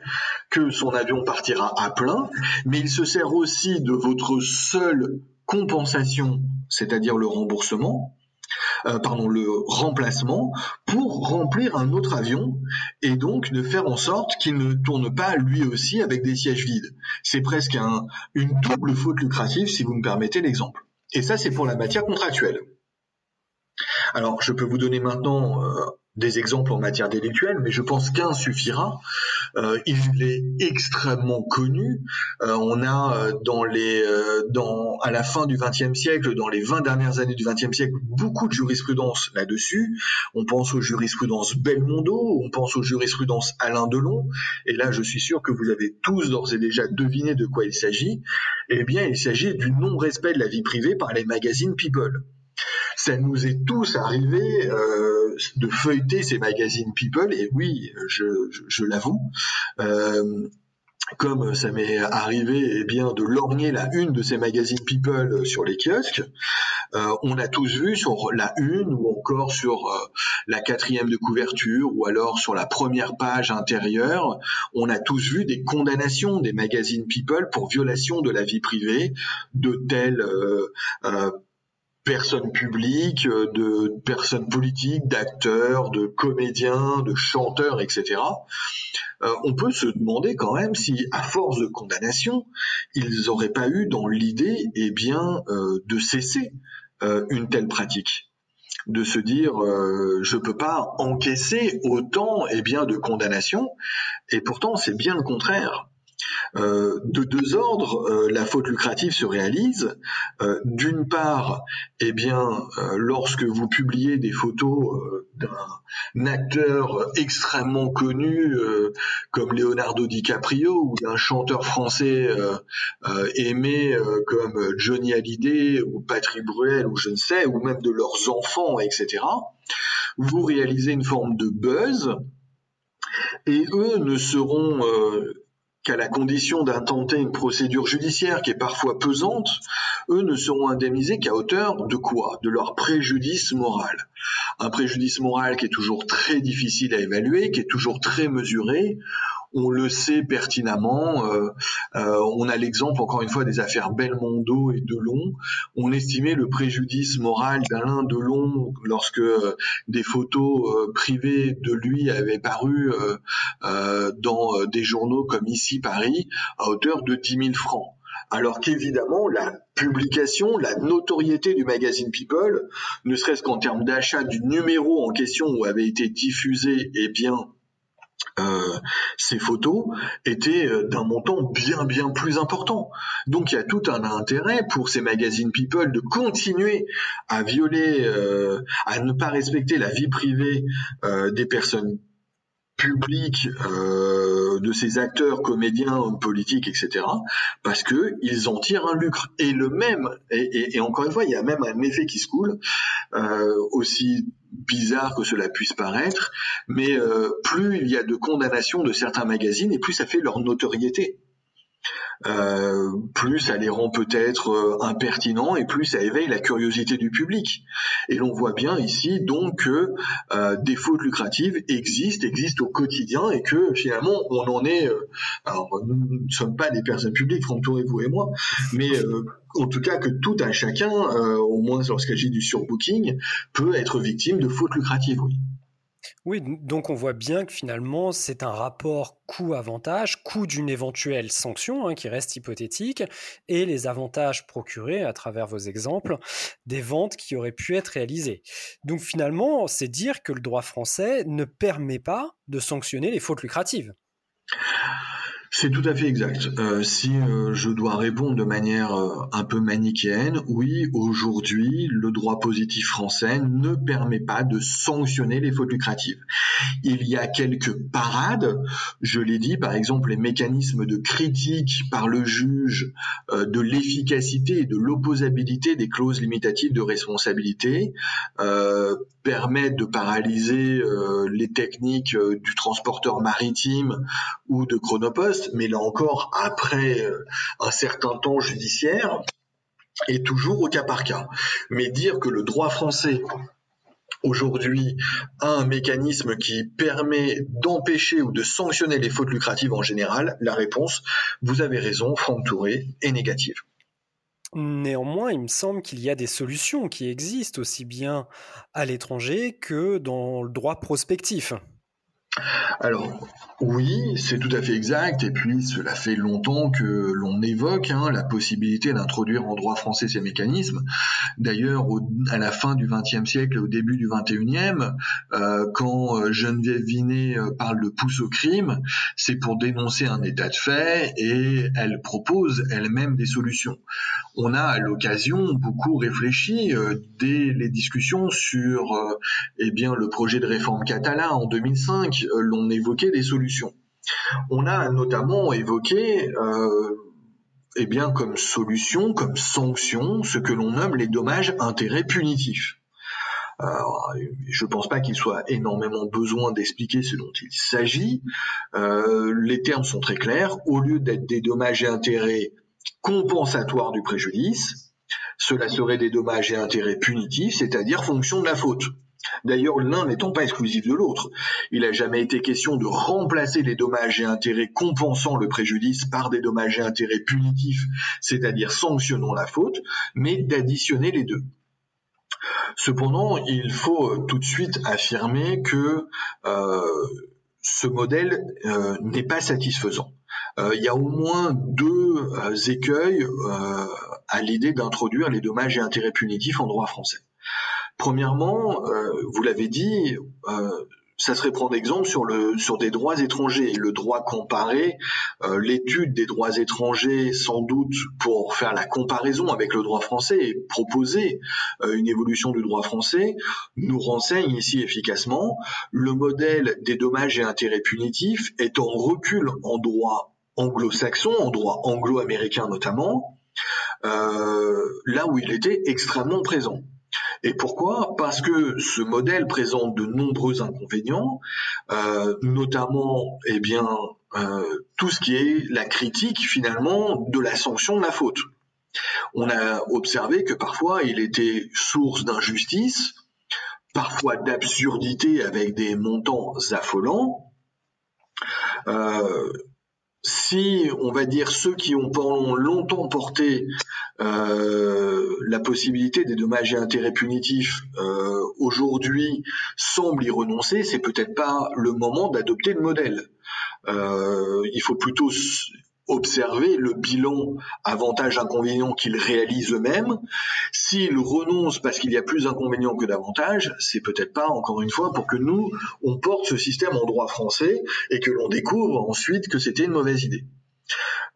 que son avion partira à plein, mais il se sert aussi de votre seule compensation, c'est-à-dire le remboursement, euh, pardon, le remplacement, pour remplir un autre avion et donc de faire en sorte qu'il ne tourne pas lui aussi avec des sièges vides. C'est presque un, une double faute lucrative, si vous me permettez l'exemple. Et ça, c'est pour la matière contractuelle. Alors, je peux vous donner maintenant euh, des exemples en matière délictuelle, mais je pense qu'un suffira. Euh, il est extrêmement connu. Euh, on a euh, dans les, à la fin du XXe siècle, dans les 20 dernières années du XXe siècle, beaucoup de jurisprudence là-dessus. On pense aux jurisprudences Belmondo, on pense aux jurisprudences Alain Delon, et là je suis sûr que vous avez tous d'ores et déjà deviné de quoi il s'agit. Eh bien, il s'agit du non-respect de la vie privée par les magazines People ça nous est tous arrivé euh, de feuilleter ces magazines People, et oui, je, je, l'avoue. Euh, comme ça m'est arrivé eh bien de lorgner la une de ces magazines People sur les kiosques, euh, on a tous vu sur la une ou encore sur la quatrième de couverture ou alors sur la première page intérieure, on a tous vu des condamnations des magazines People pour violation de la vie privée de tels personnes publiques, euh, de personnes politiques, d'acteurs, de comédiens, de chanteurs, etc. Euh, on peut se demander quand même si, à force de condamnation, ils n'auraient pas eu dans l'idée, eh bien, euh, de cesser une telle pratique de se dire je je peux pas encaisser autant eh bien de condamnation et pourtant c'est bien le contraire euh, de deux ordres, euh, la faute lucrative se réalise. Euh, d'une part, eh bien, lorsque vous publiez des photos d'un acteur extrêmement connu comme Leonardo DiCaprio ou d'un chanteur français aimé comme Johnny Hallyday ou Patrick Bruel ou je ne sais, ou même de leurs enfants, etc., vous réalisez une forme de buzz et eux ne seront qu'à la condition d'intenter une procédure judiciaire qui est parfois pesante, eux ne seront indemnisés qu'à hauteur de quoi? De leur préjudice moral. Un préjudice moral qui est toujours très difficile à évaluer, qui est toujours très mesuré, on le sait pertinemment. Euh, euh, on a l'exemple encore une fois des affaires Belmondo et Delon. On estimait le préjudice moral d'Alain Delon lorsque euh, des photos privées de lui avaient paru dans des journaux comme ici Paris à hauteur de 10 000 francs. Alors qu'évidemment, la publication, la notoriété du magazine People, ne serait-ce qu'en termes d'achat du numéro en question où avait été diffusé, eh bien, ces photos étaient euh, d'un montant bien bien plus important. Donc il y a tout un intérêt pour ces magazines People de continuer à violer, euh, à ne pas respecter la vie privée des personnes publiques, de ces acteurs, comédiens, politiques, etc., parce que ils en tirent un lucre. Et le même, et, encore une fois, il y a même un effet qui se coule, aussi bizarre que cela puisse paraître, mais euh, plus il y a de condamnations de certains magazines et plus ça fait leur notoriété. Euh, plus ça les rend peut-être euh, impertinents et plus ça éveille la curiosité du public. Et l'on voit bien ici donc que euh, des fautes lucratives existent, existent au quotidien et que finalement on en est. alors nous ne sommes pas des personnes publiques, Franck Touré, vous et moi, mais en tout cas que tout un chacun, au moins lorsqu'il s'agit du surbooking, peut être victime de fautes lucratives, oui. Oui, donc on voit bien que finalement c'est un rapport coût-avantage, coût, d'une éventuelle sanction hein, qui reste hypothétique, et les avantages procurés à travers vos exemples des ventes qui auraient pu être réalisées. Donc finalement, c'est dire que le droit français ne permet pas de sanctionner les fautes lucratives. C'est tout à fait exact. Euh, si euh, je dois répondre de manière euh, un peu manichéenne, oui, aujourd'hui, le droit positif français ne permet pas de sanctionner les fautes lucratives. Il y a quelques parades, je l'ai dit, par exemple les mécanismes de critique par le juge de l'efficacité et de l'opposabilité des clauses limitatives de responsabilité permettent de paralyser les techniques du transporteur maritime ou de chronopost mais là encore, après euh, un certain temps judiciaire, et toujours au cas par cas. Mais dire que le droit français aujourd'hui a un mécanisme qui permet d'empêcher ou de sanctionner les fautes lucratives en général, la réponse, vous avez raison, Franck Touré, est négative. Néanmoins, il me semble qu'il y a des solutions qui existent aussi bien à l'étranger que dans le droit prospectif. Alors, oui, c'est tout à fait exact. Et puis, cela fait longtemps que l'on évoque hein, la possibilité d'introduire en droit français ces mécanismes. D'ailleurs, à la fin du XXe siècle et au début du XXIe, euh, quand euh, Geneviève Vinet euh, parle de pouce au crime, c'est pour dénoncer un état de fait et elle propose elle-même des solutions. On a à l'occasion beaucoup réfléchi dès les discussions sur eh le projet de réforme catalan en 2005. L'on évoquait des solutions on a notamment évoqué euh, eh comme solution, comme sanction, ce que l'on nomme les dommages intérêts punitifs. je ne pense pas qu'il soit énormément besoin d'expliquer ce dont il s'agit. Euh, les termes sont très clairs. Au lieu d'être des dommages et intérêts compensatoires du préjudice, cela serait des dommages et intérêts punitifs, c'est-à-dire fonction de la faute. D'ailleurs, l'un n'étant pas exclusif de l'autre. Il n'a jamais été question de remplacer les dommages et intérêts compensant le préjudice par des dommages et intérêts punitifs, c'est-à-dire sanctionnant la faute, mais d'additionner les deux. Cependant, il faut euh, tout de suite affirmer que euh, ce modèle euh, n'est pas satisfaisant. il y a au moins deux écueils à l'idée d'introduire les dommages et intérêts punitifs en droit français. Premièrement, euh, vous l'avez dit, euh, ça serait prendre exemple sur, le, sur des droits étrangers. Le droit comparé, euh, l'étude des droits étrangers, sans doute pour faire la comparaison avec le droit français et proposer une évolution du droit français, nous renseigne ici efficacement. Le modèle des dommages et intérêts punitifs est en recul en droit anglo-saxon, en droit anglo-américain notamment, là où il était extrêmement présent. Et pourquoi? Parce que ce modèle présente de nombreux inconvénients, euh, notamment eh bien, euh, tout ce qui est la critique finalement de la sanction de la faute. On a observé que parfois il était source d'injustice, parfois d'absurdité avec des montants affolants. Euh, si, on va dire, ceux qui ont longtemps porté euh, la possibilité des dommages et intérêts punitifs euh, aujourd'hui semblent y renoncer, c'est peut-être pas le moment d'adopter le modèle. Euh, il faut plutôt observer le bilan avantages-inconvénients qu'ils réalisent eux-mêmes. S'ils renoncent parce qu'il y a plus d'inconvénients que d'avantages, c'est peut-être pas, encore une fois, pour que nous, on porte ce système en droit français et que l'on découvre ensuite que c'était une mauvaise idée.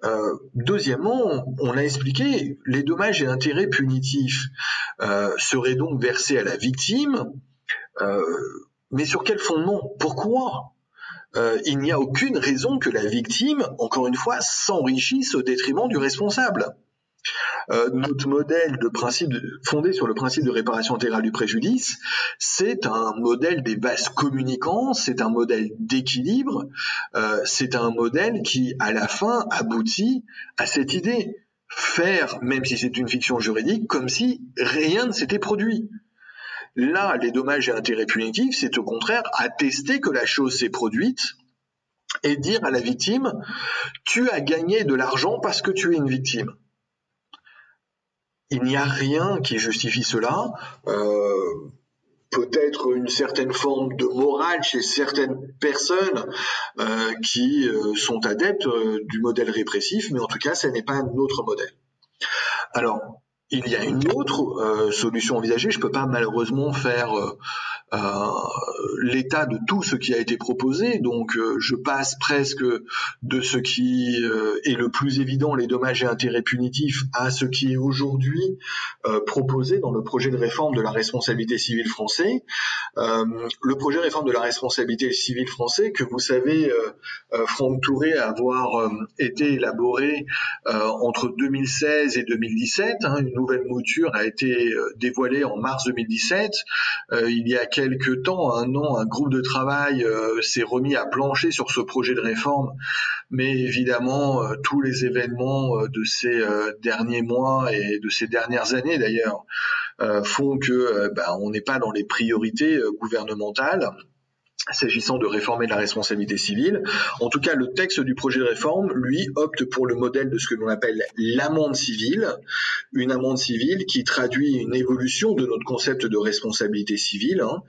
Euh, deuxièmement, on l'a expliqué, les dommages et intérêts punitifs euh, seraient donc versés à la victime, euh, mais sur quel fondement? Pourquoi? Euh, il n'y a aucune raison que la victime, encore une fois, s'enrichisse au détriment du responsable. Euh, notre modèle de principe fondé sur le principe de réparation intégrale du préjudice, c'est un modèle des vases communicants, c'est un modèle d'équilibre, euh, c'est un modèle qui, à la fin, aboutit à cette idée faire, même si c'est une fiction juridique, comme si rien ne s'était produit. Là, les dommages et intérêts punitifs, c'est au contraire attester que la chose s'est produite et dire à la victime, tu as gagné de l'argent parce que tu es une victime. Il n'y a rien qui justifie cela. Euh, peut-être une certaine forme de morale chez certaines personnes euh, qui euh, sont adeptes du modèle répressif, mais en tout cas, ce n'est pas un autre modèle. Alors, il y a une autre euh, solution envisagée. Je ne peux pas malheureusement faire euh, euh, l'état de tout ce qui a été proposé, donc je passe presque de ce qui est le plus évident, les dommages et intérêts punitifs, à ce qui est aujourd'hui proposé dans le projet de réforme de la responsabilité civile français. le projet de réforme de la responsabilité civile français, que vous savez, Franck Touré avoir été élaboré entre 2016 et 2017, hein, une nouvelle mouture a été euh, dévoilée en mars 2017. Euh, il y a quelques temps, un an, un groupe de travail euh, s'est remis à plancher sur ce projet de réforme, mais évidemment, tous les événements de ces derniers mois et de ces dernières années d'ailleurs font que ben, on n'est pas dans les priorités gouvernementales s'agissant de réformer la responsabilité civile. En tout cas, le texte du projet de réforme, lui, opte pour le modèle de ce que l'on appelle l'amende civile, une amende civile qui traduit une évolution de notre concept de responsabilité civile. Hein.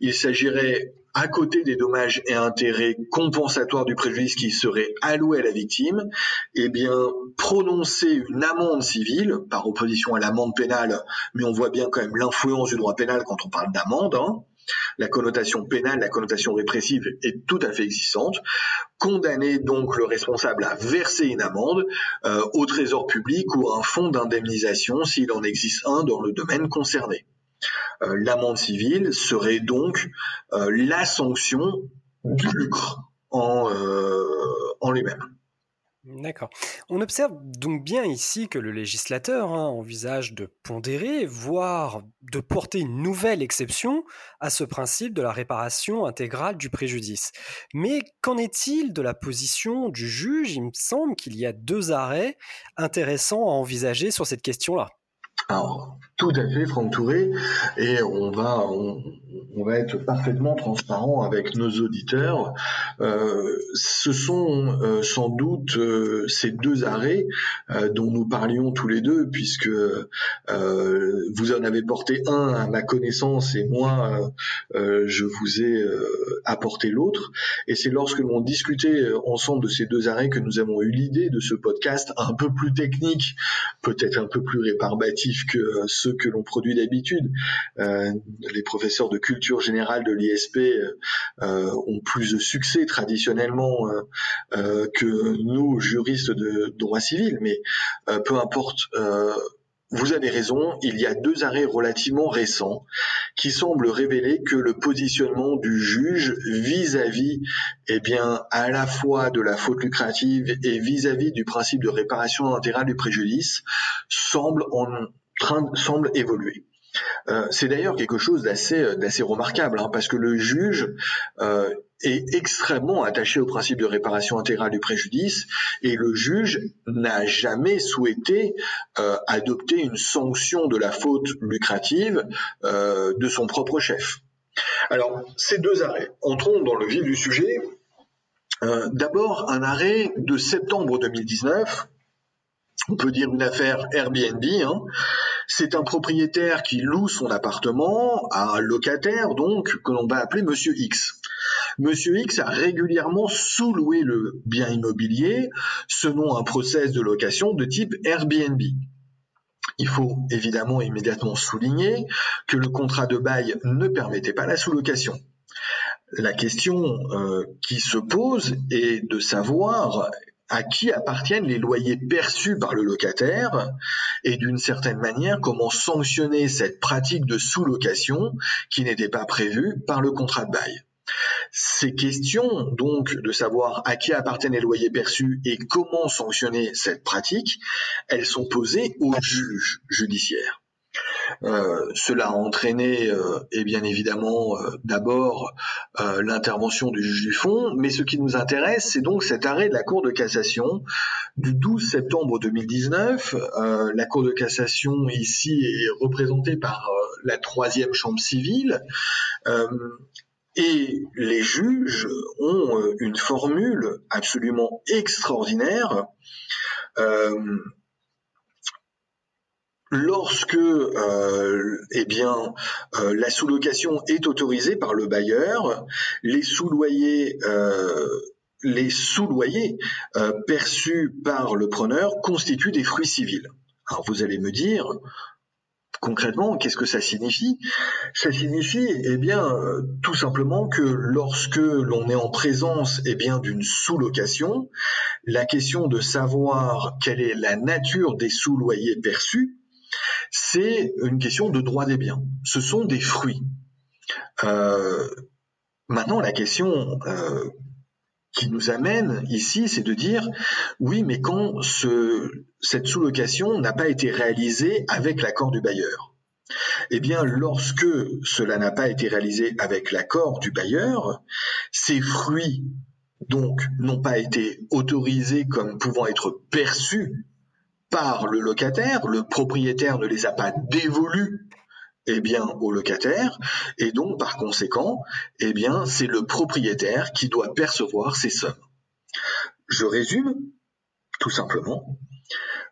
Il s'agirait à côté des dommages et intérêts compensatoires du préjudice qui serait alloué à la victime, eh bien, prononcer une amende civile, par opposition à l'amende pénale, mais on voit bien quand même l'influence du droit pénal quand on parle d'amende, hein, la connotation pénale, la connotation répressive est tout à fait existante. Condamner donc le responsable à verser une amende euh, au trésor public ou à un fonds d'indemnisation s'il en existe un dans le domaine concerné. Euh, l'amende civile serait donc euh, la sanction du lucre en, en lui-même. D'accord. On observe donc bien ici que le législateur hein, envisage de pondérer, voire de porter une nouvelle exception à ce principe de la réparation intégrale du préjudice. Mais qu'en est-il de la position du juge? Il me semble qu'il y a deux arrêts intéressants à envisager sur cette question-là. Tout à fait, Franck Touré, et on va, on, va être parfaitement transparent avec nos auditeurs. Euh, ce sont euh, sans doute euh, ces deux arrêts dont nous parlions tous les deux, puisque vous en avez porté un à ma connaissance et moi, je vous ai apporté l'autre. Et c'est lorsque l'on discutait ensemble de ces deux arrêts que nous avons eu l'idée de ce podcast un peu plus technique, peut-être un peu plus réparbatif que que l'on produit d'habitude. Euh, les professeurs de culture générale de l'ISP euh, ont plus de succès traditionnellement euh, que nous, juristes de droit civil, mais peu importe vous avez raison, il y a deux arrêts relativement récents qui semblent révéler que le positionnement du juge vis-à-vis, eh bien, à la fois de la faute lucrative et vis-à-vis du principe de réparation intégrale du préjudice semble en semble évoluer. Euh, c'est d'ailleurs quelque chose d'assez d'assez remarquable, hein, parce que le juge euh, est extrêmement attaché au principe de réparation intégrale du préjudice, et le juge n'a jamais souhaité euh, adopter une sanction de la faute lucrative de son propre chef. Alors, ces deux arrêts, entrons dans le vif du sujet. D'abord, un arrêt de septembre 2019 on peut dire une affaire Airbnb. Hein. C'est un propriétaire qui loue son appartement à un locataire, donc, que l'on va appeler Monsieur X. Monsieur X a régulièrement sous-loué le bien immobilier selon un process de location de type Airbnb. Il faut évidemment immédiatement souligner que le contrat de bail ne permettait pas la sous-location. La question euh, qui se pose est de savoir à qui appartiennent les loyers perçus par le locataire et d'une certaine manière comment sanctionner cette pratique de sous-location qui n'était pas prévue par le contrat de bail. Ces questions, donc, de savoir à qui appartiennent les loyers perçus et comment sanctionner cette pratique, elles sont posées au juge judiciaire. Euh, cela a entraîné, euh, et bien évidemment, euh, d'abord l'intervention du juge du fond, mais ce qui nous intéresse, c'est donc cet arrêt de la Cour de cassation du 12 septembre 2019. la Cour de cassation ici est représentée par la troisième chambre civile. Et les juges ont une formule absolument extraordinaire lorsque euh, eh bien euh, la sous-location est autorisée par le bailleur, les sous-loyers euh, les sous-loyers perçus par le preneur constituent des fruits civils. Alors vous allez me dire concrètement qu'est-ce que ça signifie? Ça signifie eh bien tout simplement que lorsque l'on est en présence eh bien d'une sous-location, la question de savoir quelle est la nature des sous-loyers perçus c'est une question de droit des biens. Ce sont des fruits. Euh, maintenant, la question euh, qui nous amène ici, c'est de dire, oui, mais quand cette sous-location n'a pas été réalisée avec l'accord du bailleur, eh bien, lorsque cela n'a pas été réalisé avec l'accord du bailleur, ces fruits donc n'ont pas été autorisés comme pouvant être perçus par le locataire, le propriétaire ne les a pas dévolus eh bien, au locataire, et donc par conséquent, eh bien, c'est le propriétaire qui doit percevoir ces sommes. Je résume, tout simplement,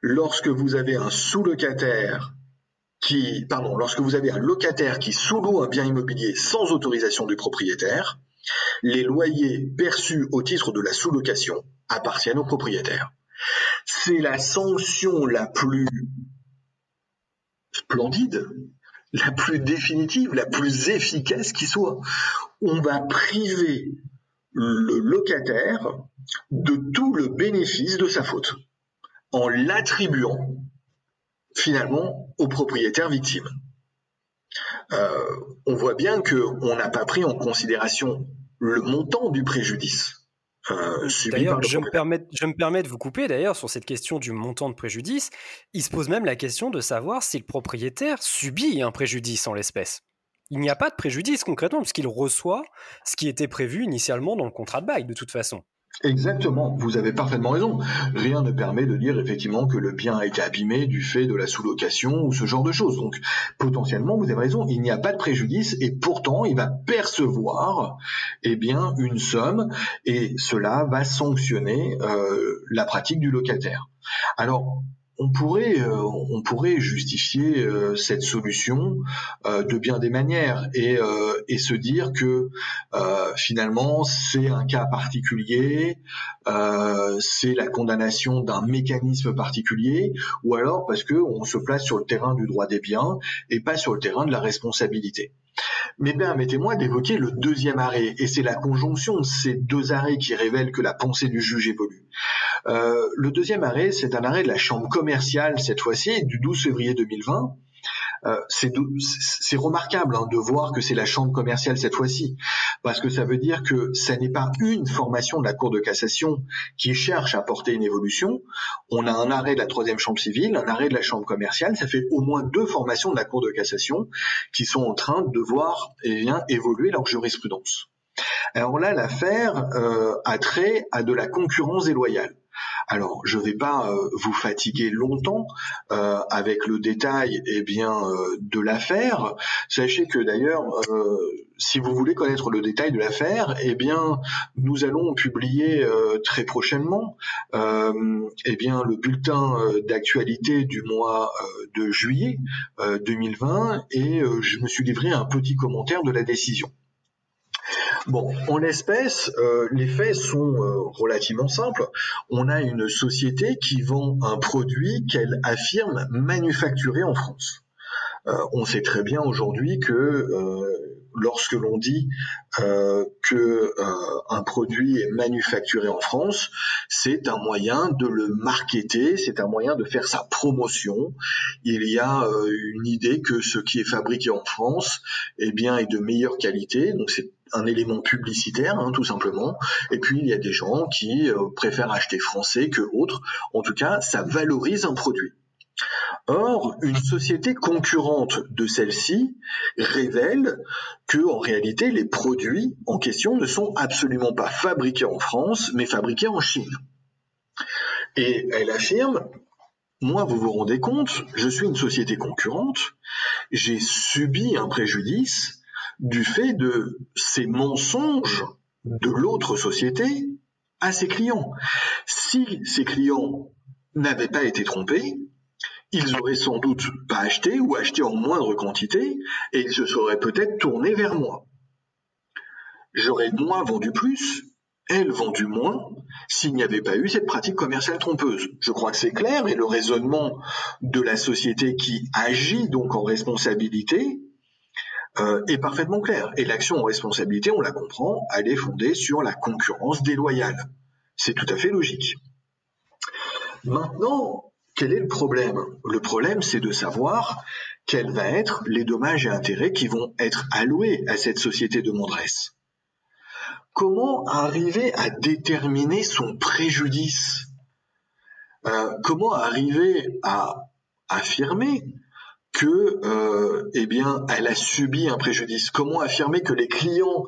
lorsque vous avez un sous-locataire qui, pardon, lorsque vous avez un locataire qui sous-loue un bien immobilier sans autorisation du propriétaire, les loyers perçus au titre de la sous-location appartiennent au propriétaire c'est la sanction la plus splendide, la plus définitive, la plus efficace qui soit. On va priver le locataire de tout le bénéfice de sa faute en l'attribuant finalement au propriétaire victime. Euh, on voit bien qu'on n'a pas pris en considération le montant du préjudice. Euh, d'ailleurs, je me, permets, je me permets de vous couper d'ailleurs sur cette question du montant de préjudice. Il se pose même la question de savoir si le propriétaire subit un préjudice en l'espèce. Il n'y a pas de préjudice concrètement puisqu'il reçoit ce qui était prévu initialement dans le contrat de bail de toute façon. Exactement, vous avez parfaitement raison. Rien ne permet de dire effectivement que le bien a été abîmé du fait de la sous-location ou ce genre de choses. Donc potentiellement, vous avez raison, il n'y a pas de préjudice et pourtant il va percevoir eh bien une somme et cela va sanctionner euh, la pratique du locataire. Alors on pourrait, euh, on pourrait justifier euh, cette solution euh, de bien des manières et, et se dire que finalement c'est un cas particulier, c'est la condamnation d'un mécanisme particulier, ou alors parce que on se place sur le terrain du droit des biens et pas sur le terrain de la responsabilité. Mais permettez-moi d'évoquer le deuxième arrêt, et c'est la conjonction de ces deux arrêts qui révèlent que la pensée du juge évolue. Euh, le deuxième arrêt, c'est un arrêt de la Chambre commerciale, cette fois-ci, du 12 février 2020. Euh, c'est remarquable hein, de voir que c'est la chambre commerciale cette fois-ci, parce que ça veut dire que ça n'est pas une formation de la Cour de cassation qui cherche à porter une évolution. On a un arrêt de la troisième chambre civile, un arrêt de la chambre commerciale, ça fait au moins deux formations de la Cour de cassation qui sont en train de voir eh évoluer leur jurisprudence. Alors là, l'affaire euh, a trait à de la concurrence déloyale. Alors, je ne vais pas euh, vous fatiguer longtemps euh, avec le détail eh bien, euh, de l'affaire. Sachez que d'ailleurs, si vous voulez connaître le détail de l'affaire, eh bien, nous allons publier très prochainement eh bien, le bulletin d'actualité du mois de juillet 2020 et je me suis livré un petit commentaire de la décision. Bon, en l'espèce, euh, les faits sont euh, relativement simples. On a une société qui vend un produit qu'elle affirme manufacturer en France. Euh, on sait très bien aujourd'hui que lorsque l'on dit que un produit est manufacturé en France, c'est un moyen de le marketer, c'est un moyen de faire sa promotion. Il y a une idée que ce qui est fabriqué en France, eh bien, est de meilleure qualité. Donc c'est un élément publicitaire, hein, tout simplement. Et puis, il y a des gens qui euh, préfèrent acheter français que autre. En tout cas, ça valorise un produit. Or, une société concurrente de celle-ci révèle que, en réalité, les produits en question ne sont absolument pas fabriqués en France, mais fabriqués en Chine. Et elle affirme, moi, vous vous rendez compte, je suis une société concurrente, j'ai subi un préjudice, du fait de ces mensonges de l'autre société à ses clients. Si ces clients n'avaient pas été trompés, ils auraient sans doute pas acheté ou acheté en moindre quantité et ils se seraient peut-être tournés vers moi. J'aurais moins vendu plus, elle vendu moins, s'il n'y avait pas eu cette pratique commerciale trompeuse. Je crois que c'est clair et le raisonnement de la société qui agit donc en responsabilité euh, est parfaitement clair. Et l'action en responsabilité, on la comprend, elle est fondée sur la concurrence déloyale. C'est tout à fait logique. Maintenant, quel est le problème? Le problème, c'est de savoir quels vont être les dommages et intérêts qui vont être alloués à cette société de Mondresse. Comment arriver à déterminer son préjudice? Euh, Comment arriver à affirmer que, euh, eh bien, elle a subi un préjudice. Comment affirmer que les clients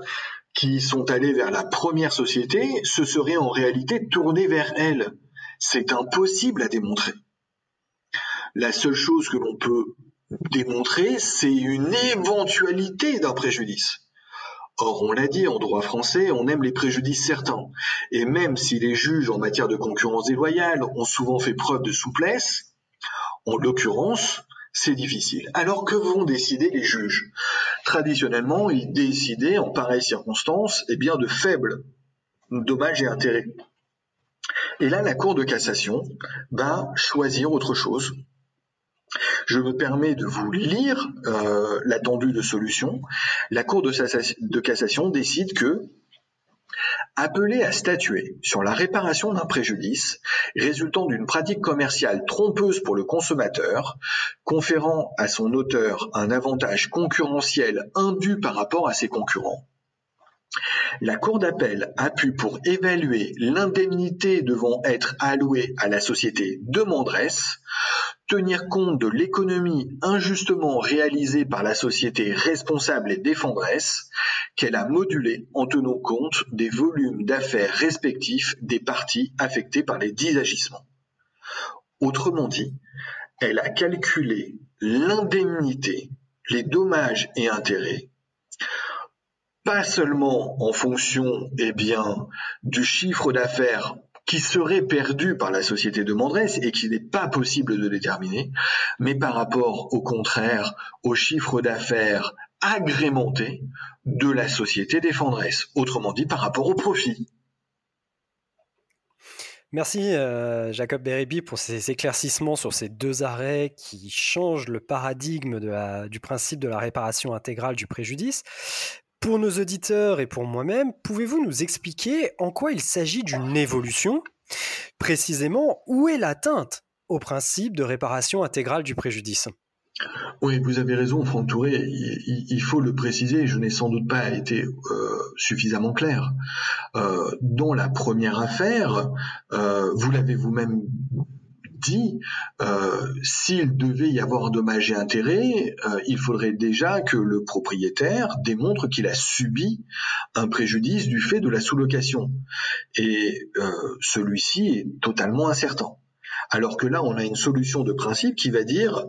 qui sont allés vers la première société se seraient en réalité tournés vers elle? C'est impossible à démontrer. La seule chose que l'on peut démontrer, c'est une éventualité d'un préjudice. Or, on l'a dit, en droit français, on aime les préjudices certains. Et même si les juges en matière de concurrence déloyale ont souvent fait preuve de souplesse, en l'occurrence, c'est difficile. Alors que vont décider les juges? Traditionnellement, ils décidaient en pareilles circonstances eh bien, de faibles dommages et intérêts. Et là, la Cour de cassation va choisir autre chose. Je me permets de vous lire euh, de solution. La Cour de cassation décide que appelé à statuer sur la réparation d'un préjudice résultant d'une pratique commerciale trompeuse pour le consommateur, conférant à son auteur un avantage concurrentiel indu par rapport à ses concurrents. La Cour d'appel a pu, pour évaluer l'indemnité devant être allouée à la société demanderesse, tenir compte de l'économie injustement réalisée par la société responsable et défendresse, qu'elle a modulée en tenant compte des volumes d'affaires respectifs des parties affectées par les dix agissements. Autrement dit, elle a calculé l'indemnité, les dommages et intérêts, pas seulement en fonction eh bien, du chiffre d'affaires qui serait perdu par la société de Mandresse et qui n'est pas possible de déterminer, mais par rapport au contraire au chiffre d'affaires agrémenté de la société défendresse, autrement dit par rapport au profit. Merci euh, Jacob Beribi pour ces éclaircissements sur ces deux arrêts qui changent le paradigme du principe de la réparation intégrale du préjudice. Pour nos auditeurs et pour moi-même, pouvez-vous nous expliquer en quoi il s'agit d'une évolution? Précisément, où est l'atteinte au principe de réparation intégrale du préjudice? Oui, vous avez raison, Franck Touré. Il, faut le préciser, je n'ai sans doute pas été euh, suffisamment clair. Euh, dans la première affaire, euh, vous l'avez vous-même dit, s'il devait y avoir dommage et intérêt, il faudrait déjà que le propriétaire démontre qu'il a subi un préjudice du fait de la sous-location. Et celui-ci est totalement incertain. Alors que là, on a une solution de principe qui va dire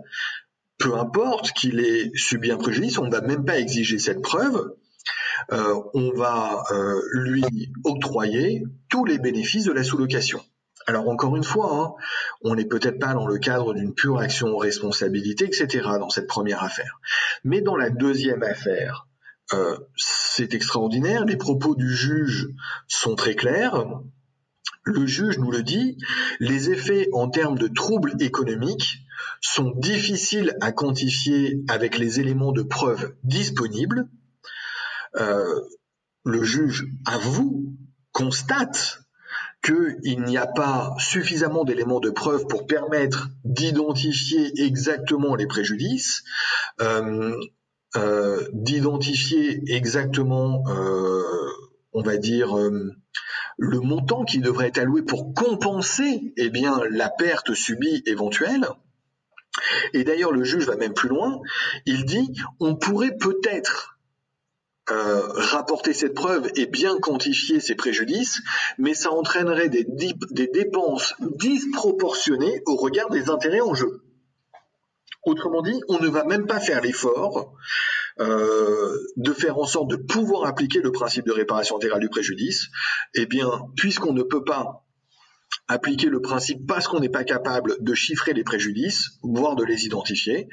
peu importe qu'il ait subi un préjudice, on ne va même pas exiger cette preuve. Euh, on va euh, lui octroyer tous les bénéfices de la sous-location. Alors encore une fois, hein, on n'est peut-être pas dans le cadre d'une pure action responsabilité, etc. dans cette première affaire. Mais dans la deuxième affaire, euh, c'est extraordinaire, les propos du juge sont très clairs. Le juge nous le dit, les effets en termes de troubles économiques sont difficiles à quantifier avec les éléments de preuve disponibles. Euh, le juge avoue, constate qu'il n'y a pas suffisamment d'éléments de preuve pour permettre d'identifier exactement les préjudices, euh, euh, d'identifier exactement, on va dire, le montant qui devrait être alloué pour compenser eh bien, la perte subie éventuelle. Et d'ailleurs, le juge va même plus loin. Il dit on pourrait peut-être euh, rapporter cette preuve et bien quantifier ces préjudices, mais ça entraînerait des, des dépenses disproportionnées au regard des intérêts en jeu. Autrement dit, on ne va même pas faire l'effort euh, de faire en sorte de pouvoir appliquer le principe de réparation intégrale du préjudice. Eh bien, puisqu'on ne peut pas appliquer le principe parce qu'on n'est pas capable de chiffrer les préjudices, voire de les identifier.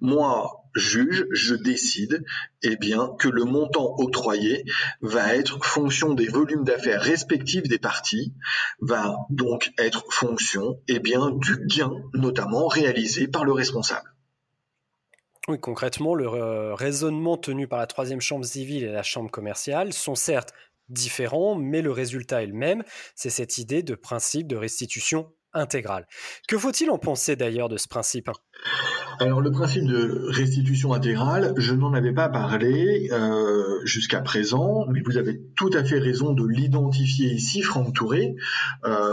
Moi, juge, je décide eh bien, que le montant octroyé va être fonction des volumes d'affaires respectifs des parties, va donc être fonction eh bien, du gain notamment réalisé par le responsable. Oui, concrètement, le euh, raisonnement tenu par la troisième chambre civile et la chambre commerciale sont certes différents, mais le résultat est le même, c'est cette idée de principe de restitution intégrale. Que faut-il en penser d'ailleurs de ce principe? Alors le principe de restitution intégrale, je n'en avais pas parlé euh, jusqu'à présent, mais vous avez tout à fait raison de l'identifier ici, Franck Touré. Euh,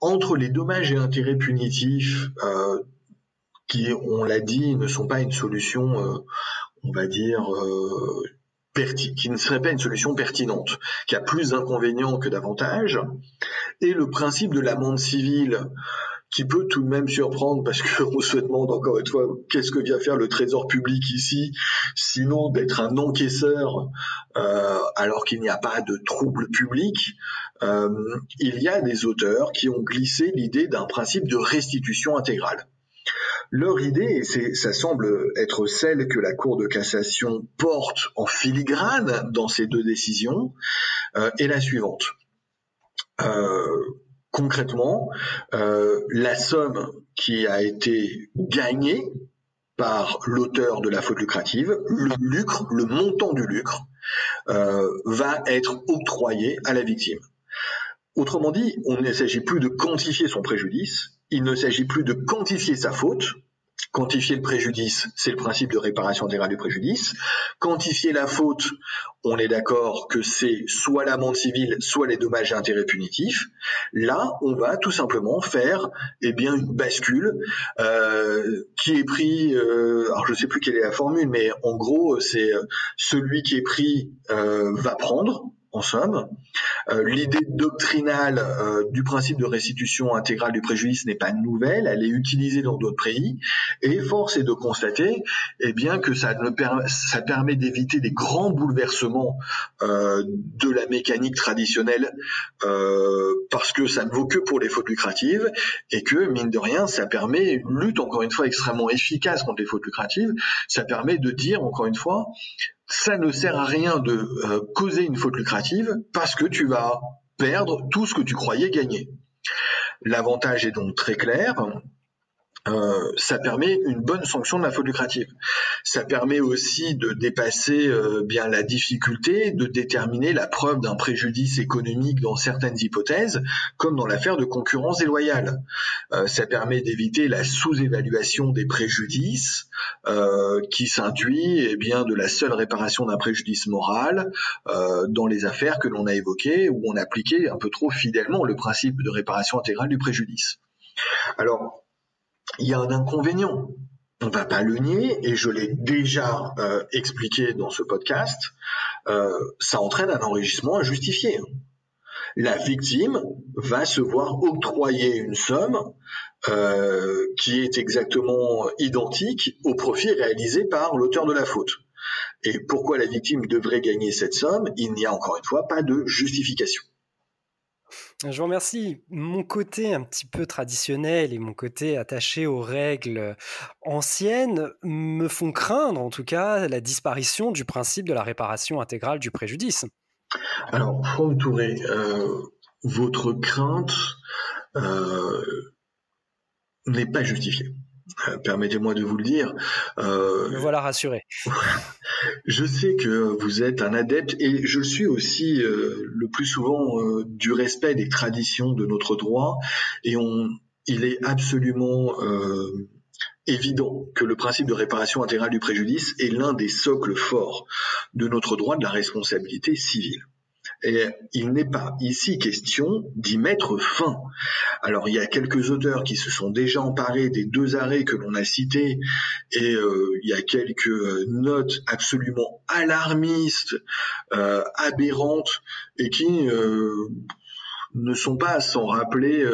entre les dommages et intérêts punitifs, euh, qui, on l'a dit, ne sont pas une solution, on va dire, qui ne serait pas une solution pertinente, qui a plus d'inconvénients que d'avantages, et le principe de l'amende civile qui peut tout de même surprendre parce qu'on se demande encore une fois qu'est-ce que vient faire le trésor public ici, sinon d'être un encaisseur euh, alors qu'il n'y a pas de trouble public. Euh, il y a des auteurs qui ont glissé l'idée d'un principe de restitution intégrale. Leur idée, et ça semble être celle que la Cour de cassation porte en filigrane dans ces deux décisions, euh, est la suivante. Euh, concrètement, euh, la somme qui a été gagnée par l'auteur de la faute lucrative, le lucre, le montant du lucre, va être octroyé à la victime. Autrement dit, on ne s'agit plus de quantifier son préjudice, il ne s'agit plus de quantifier sa faute. Quantifier le préjudice, c'est le principe de réparation intégrale du préjudice. Quantifier la faute, on est d'accord que c'est soit l'amende civile, soit les dommages et intérêts punitifs. Là, on va tout simplement faire eh bien, une bascule euh, qui est pris, euh, alors je ne sais plus quelle est la formule, mais en gros, c'est euh, celui qui est pris va prendre, en somme. Euh, l'idée doctrinale euh, du principe de restitution intégrale du préjudice n'est pas nouvelle, elle est utilisée dans d'autres pays, et force est de constater eh bien, que ça, permet d'éviter des grands bouleversements euh, de la mécanique traditionnelle, parce que ça ne vaut que pour les fautes lucratives, et que, mine de rien, ça permet une lutte, encore une fois, extrêmement efficace contre les fautes lucratives, ça permet de dire, encore une fois, ça ne sert à rien de euh, causer une faute lucrative parce que tu vas perdre tout ce que tu croyais gagner. L'avantage est donc très clair, euh, ça permet une bonne sanction de la faute lucrative. Ça permet aussi de dépasser euh, bien la difficulté de déterminer la preuve d'un préjudice économique dans certaines hypothèses, comme dans l'affaire de concurrence déloyale. Euh, ça permet d'éviter la sous-évaluation des préjudices qui s'induit eh bien de la seule réparation d'un préjudice moral dans les affaires que l'on a évoquées où on appliquait un peu trop fidèlement le principe de réparation intégrale du préjudice. Alors il y a un inconvénient. On ne va pas le nier, et je l'ai déjà euh, expliqué dans ce podcast, euh, ça entraîne un enrichissement injustifié. La victime va se voir octroyer une somme euh, qui est exactement identique au profit réalisé par l'auteur de la faute. Et pourquoi la victime devrait gagner cette somme? Il n'y a encore une fois pas de justification. Je vous remercie. Mon côté un petit peu traditionnel et mon côté attaché aux règles anciennes me font craindre, en tout cas, la disparition du principe de la réparation intégrale du préjudice. Alors, Franck Touré, euh, votre crainte euh, n'est pas justifiée. Euh, [laughs] permettez-moi de vous le dire. Me voilà rassuré. [laughs] Je sais que vous êtes un adepte, et je le suis aussi euh, le plus souvent, euh, du respect des traditions de notre droit, et on, il est absolument euh, évident que le principe de réparation intégrale du préjudice est l'un des socles forts de notre droit de la responsabilité civile. Et il n'est pas ici question d'y mettre fin. Alors il y a quelques auteurs qui se sont déjà emparés des deux arrêts que l'on a cités et euh, il y a quelques euh, notes absolument alarmistes, euh, aberrantes et qui ne sont pas sans rappeler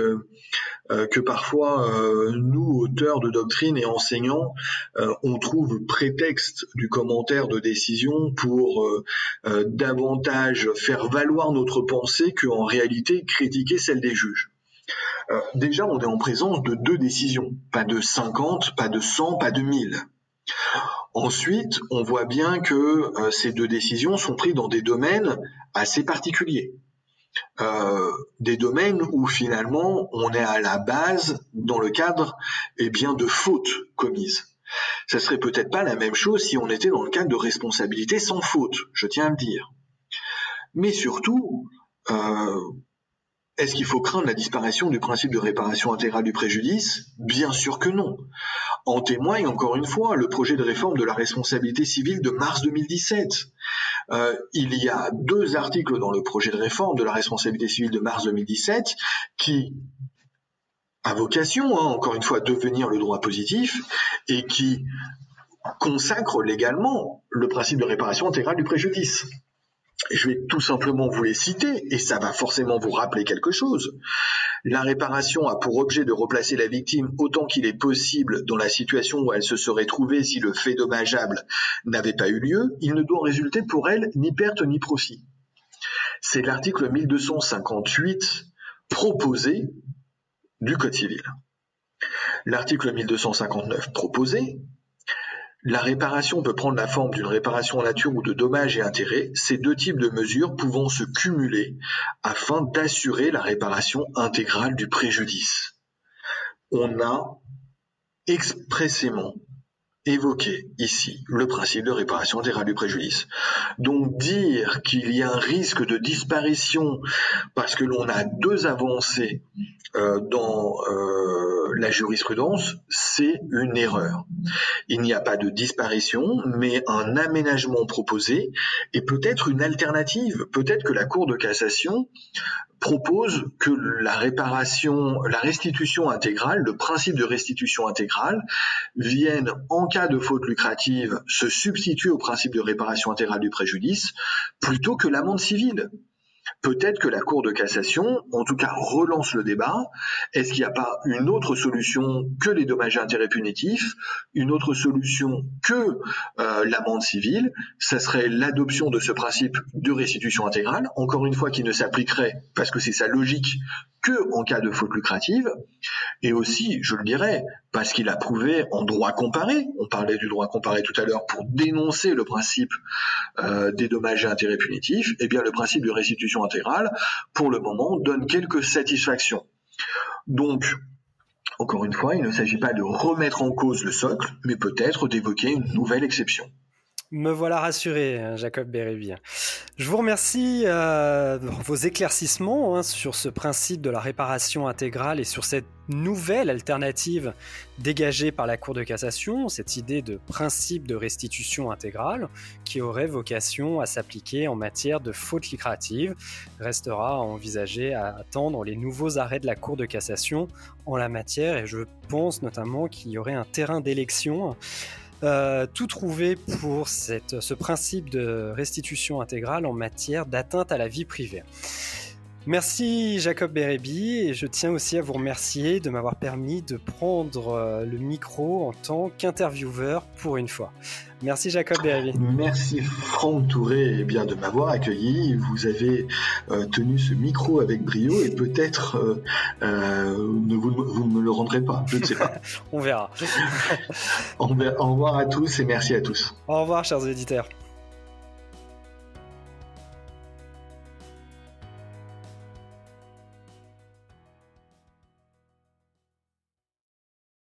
euh, que parfois euh, nous, auteurs de doctrine et enseignants, euh, on trouve prétexte du commentaire de décision pour davantage faire valoir notre pensée qu'en réalité critiquer celle des juges. déjà, on est en présence de deux décisions, pas de 50, pas de 100, pas de 1000. Ensuite, on voit bien que ces deux décisions sont prises dans des domaines assez particuliers. Euh, des domaines où finalement on est à la base dans le cadre eh bien de fautes commises. Ça serait peut-être pas la même chose si on était dans le cadre de responsabilité sans faute, je tiens à le dire. Mais surtout, euh, est-ce qu'il faut craindre la disparition du principe de réparation intégrale du préjudice? Bien sûr que non. En témoigne encore une fois le projet de réforme de la responsabilité civile de mars 2017. Euh, il y a deux articles dans le projet de réforme de la responsabilité civile de mars 2017 qui a vocation, hein, encore une fois, à devenir le droit positif et qui consacrent légalement le principe de réparation intégrale du préjudice. Je vais tout simplement vous les citer et ça va forcément vous rappeler quelque chose. La réparation a pour objet de replacer la victime autant qu'il est possible dans la situation où elle se serait trouvée si le fait dommageable n'avait pas eu lieu. Il ne doit résulter pour elle ni perte ni profit. C'est l'article 1258 proposé du Code civil. L'article 1259 proposé la réparation peut prendre la forme d'une réparation en nature ou de dommages et intérêts, ces deux types de mesures pouvant se cumuler afin d'assurer la réparation intégrale du préjudice. On a expressément évoqué ici le principe de réparation intégrale du préjudice. Donc dire qu'il y a un risque de disparition parce que l'on a deux avancées euh, dans euh, la jurisprudence, c'est une erreur. Il n'y a pas de disparition, mais un aménagement proposé et peut-être une alternative. Peut-être que la Cour de cassation propose que la réparation, la restitution intégrale, le principe de restitution intégrale, vienne, en cas de faute lucrative, se substituer au principe de réparation intégrale du préjudice, plutôt que l'amende civile peut-être que la Cour de cassation, en tout cas, relance le débat. Est-ce qu'il n'y a pas une autre solution que les dommages et intérêts punitifs, une autre solution que euh, l'amende civile? Ça serait l'adoption de ce principe de restitution intégrale, encore une fois, qui ne s'appliquerait, parce que c'est sa logique, que en cas de faute lucrative, et aussi, je le dirais, parce qu'il a prouvé en droit comparé, on parlait du droit comparé tout à l'heure, pour dénoncer le principe euh, des dommages et intérêts punitifs, eh bien le principe de restitution intégrale, pour le moment, donne quelques satisfactions. Donc, Encore une fois, il ne s'agit pas de remettre en cause le socle, mais peut-être d'évoquer une nouvelle exception. Me voilà rassuré, hein, Jacob Bérébi. Je vous remercie euh, vos éclaircissements hein, sur ce principe de la réparation intégrale et sur cette nouvelle alternative dégagée par la Cour de cassation, cette idée de principe de restitution intégrale qui aurait vocation à s'appliquer en matière de faute lucrative. Restera à envisager à attendre les nouveaux arrêts de la Cour de cassation en la matière et je pense notamment qu'il y aurait un terrain d'élection euh, tout trouvé pour ce principe de restitution intégrale en matière d'atteinte à la vie privée. Merci Jacob Bérébi et je tiens aussi à vous remercier de m'avoir permis de prendre euh, le micro en tant qu'intervieweur pour une fois. Merci Jacob Bérébi. Merci Franck Touré eh bien, de m'avoir accueilli. Vous avez euh, tenu ce micro avec brio et peut-être euh, vous, vous, ne me le rendrez pas. Je ne sais pas. [laughs] On verra. [laughs] Au revoir à tous et merci à tous. Au revoir chers auditeurs.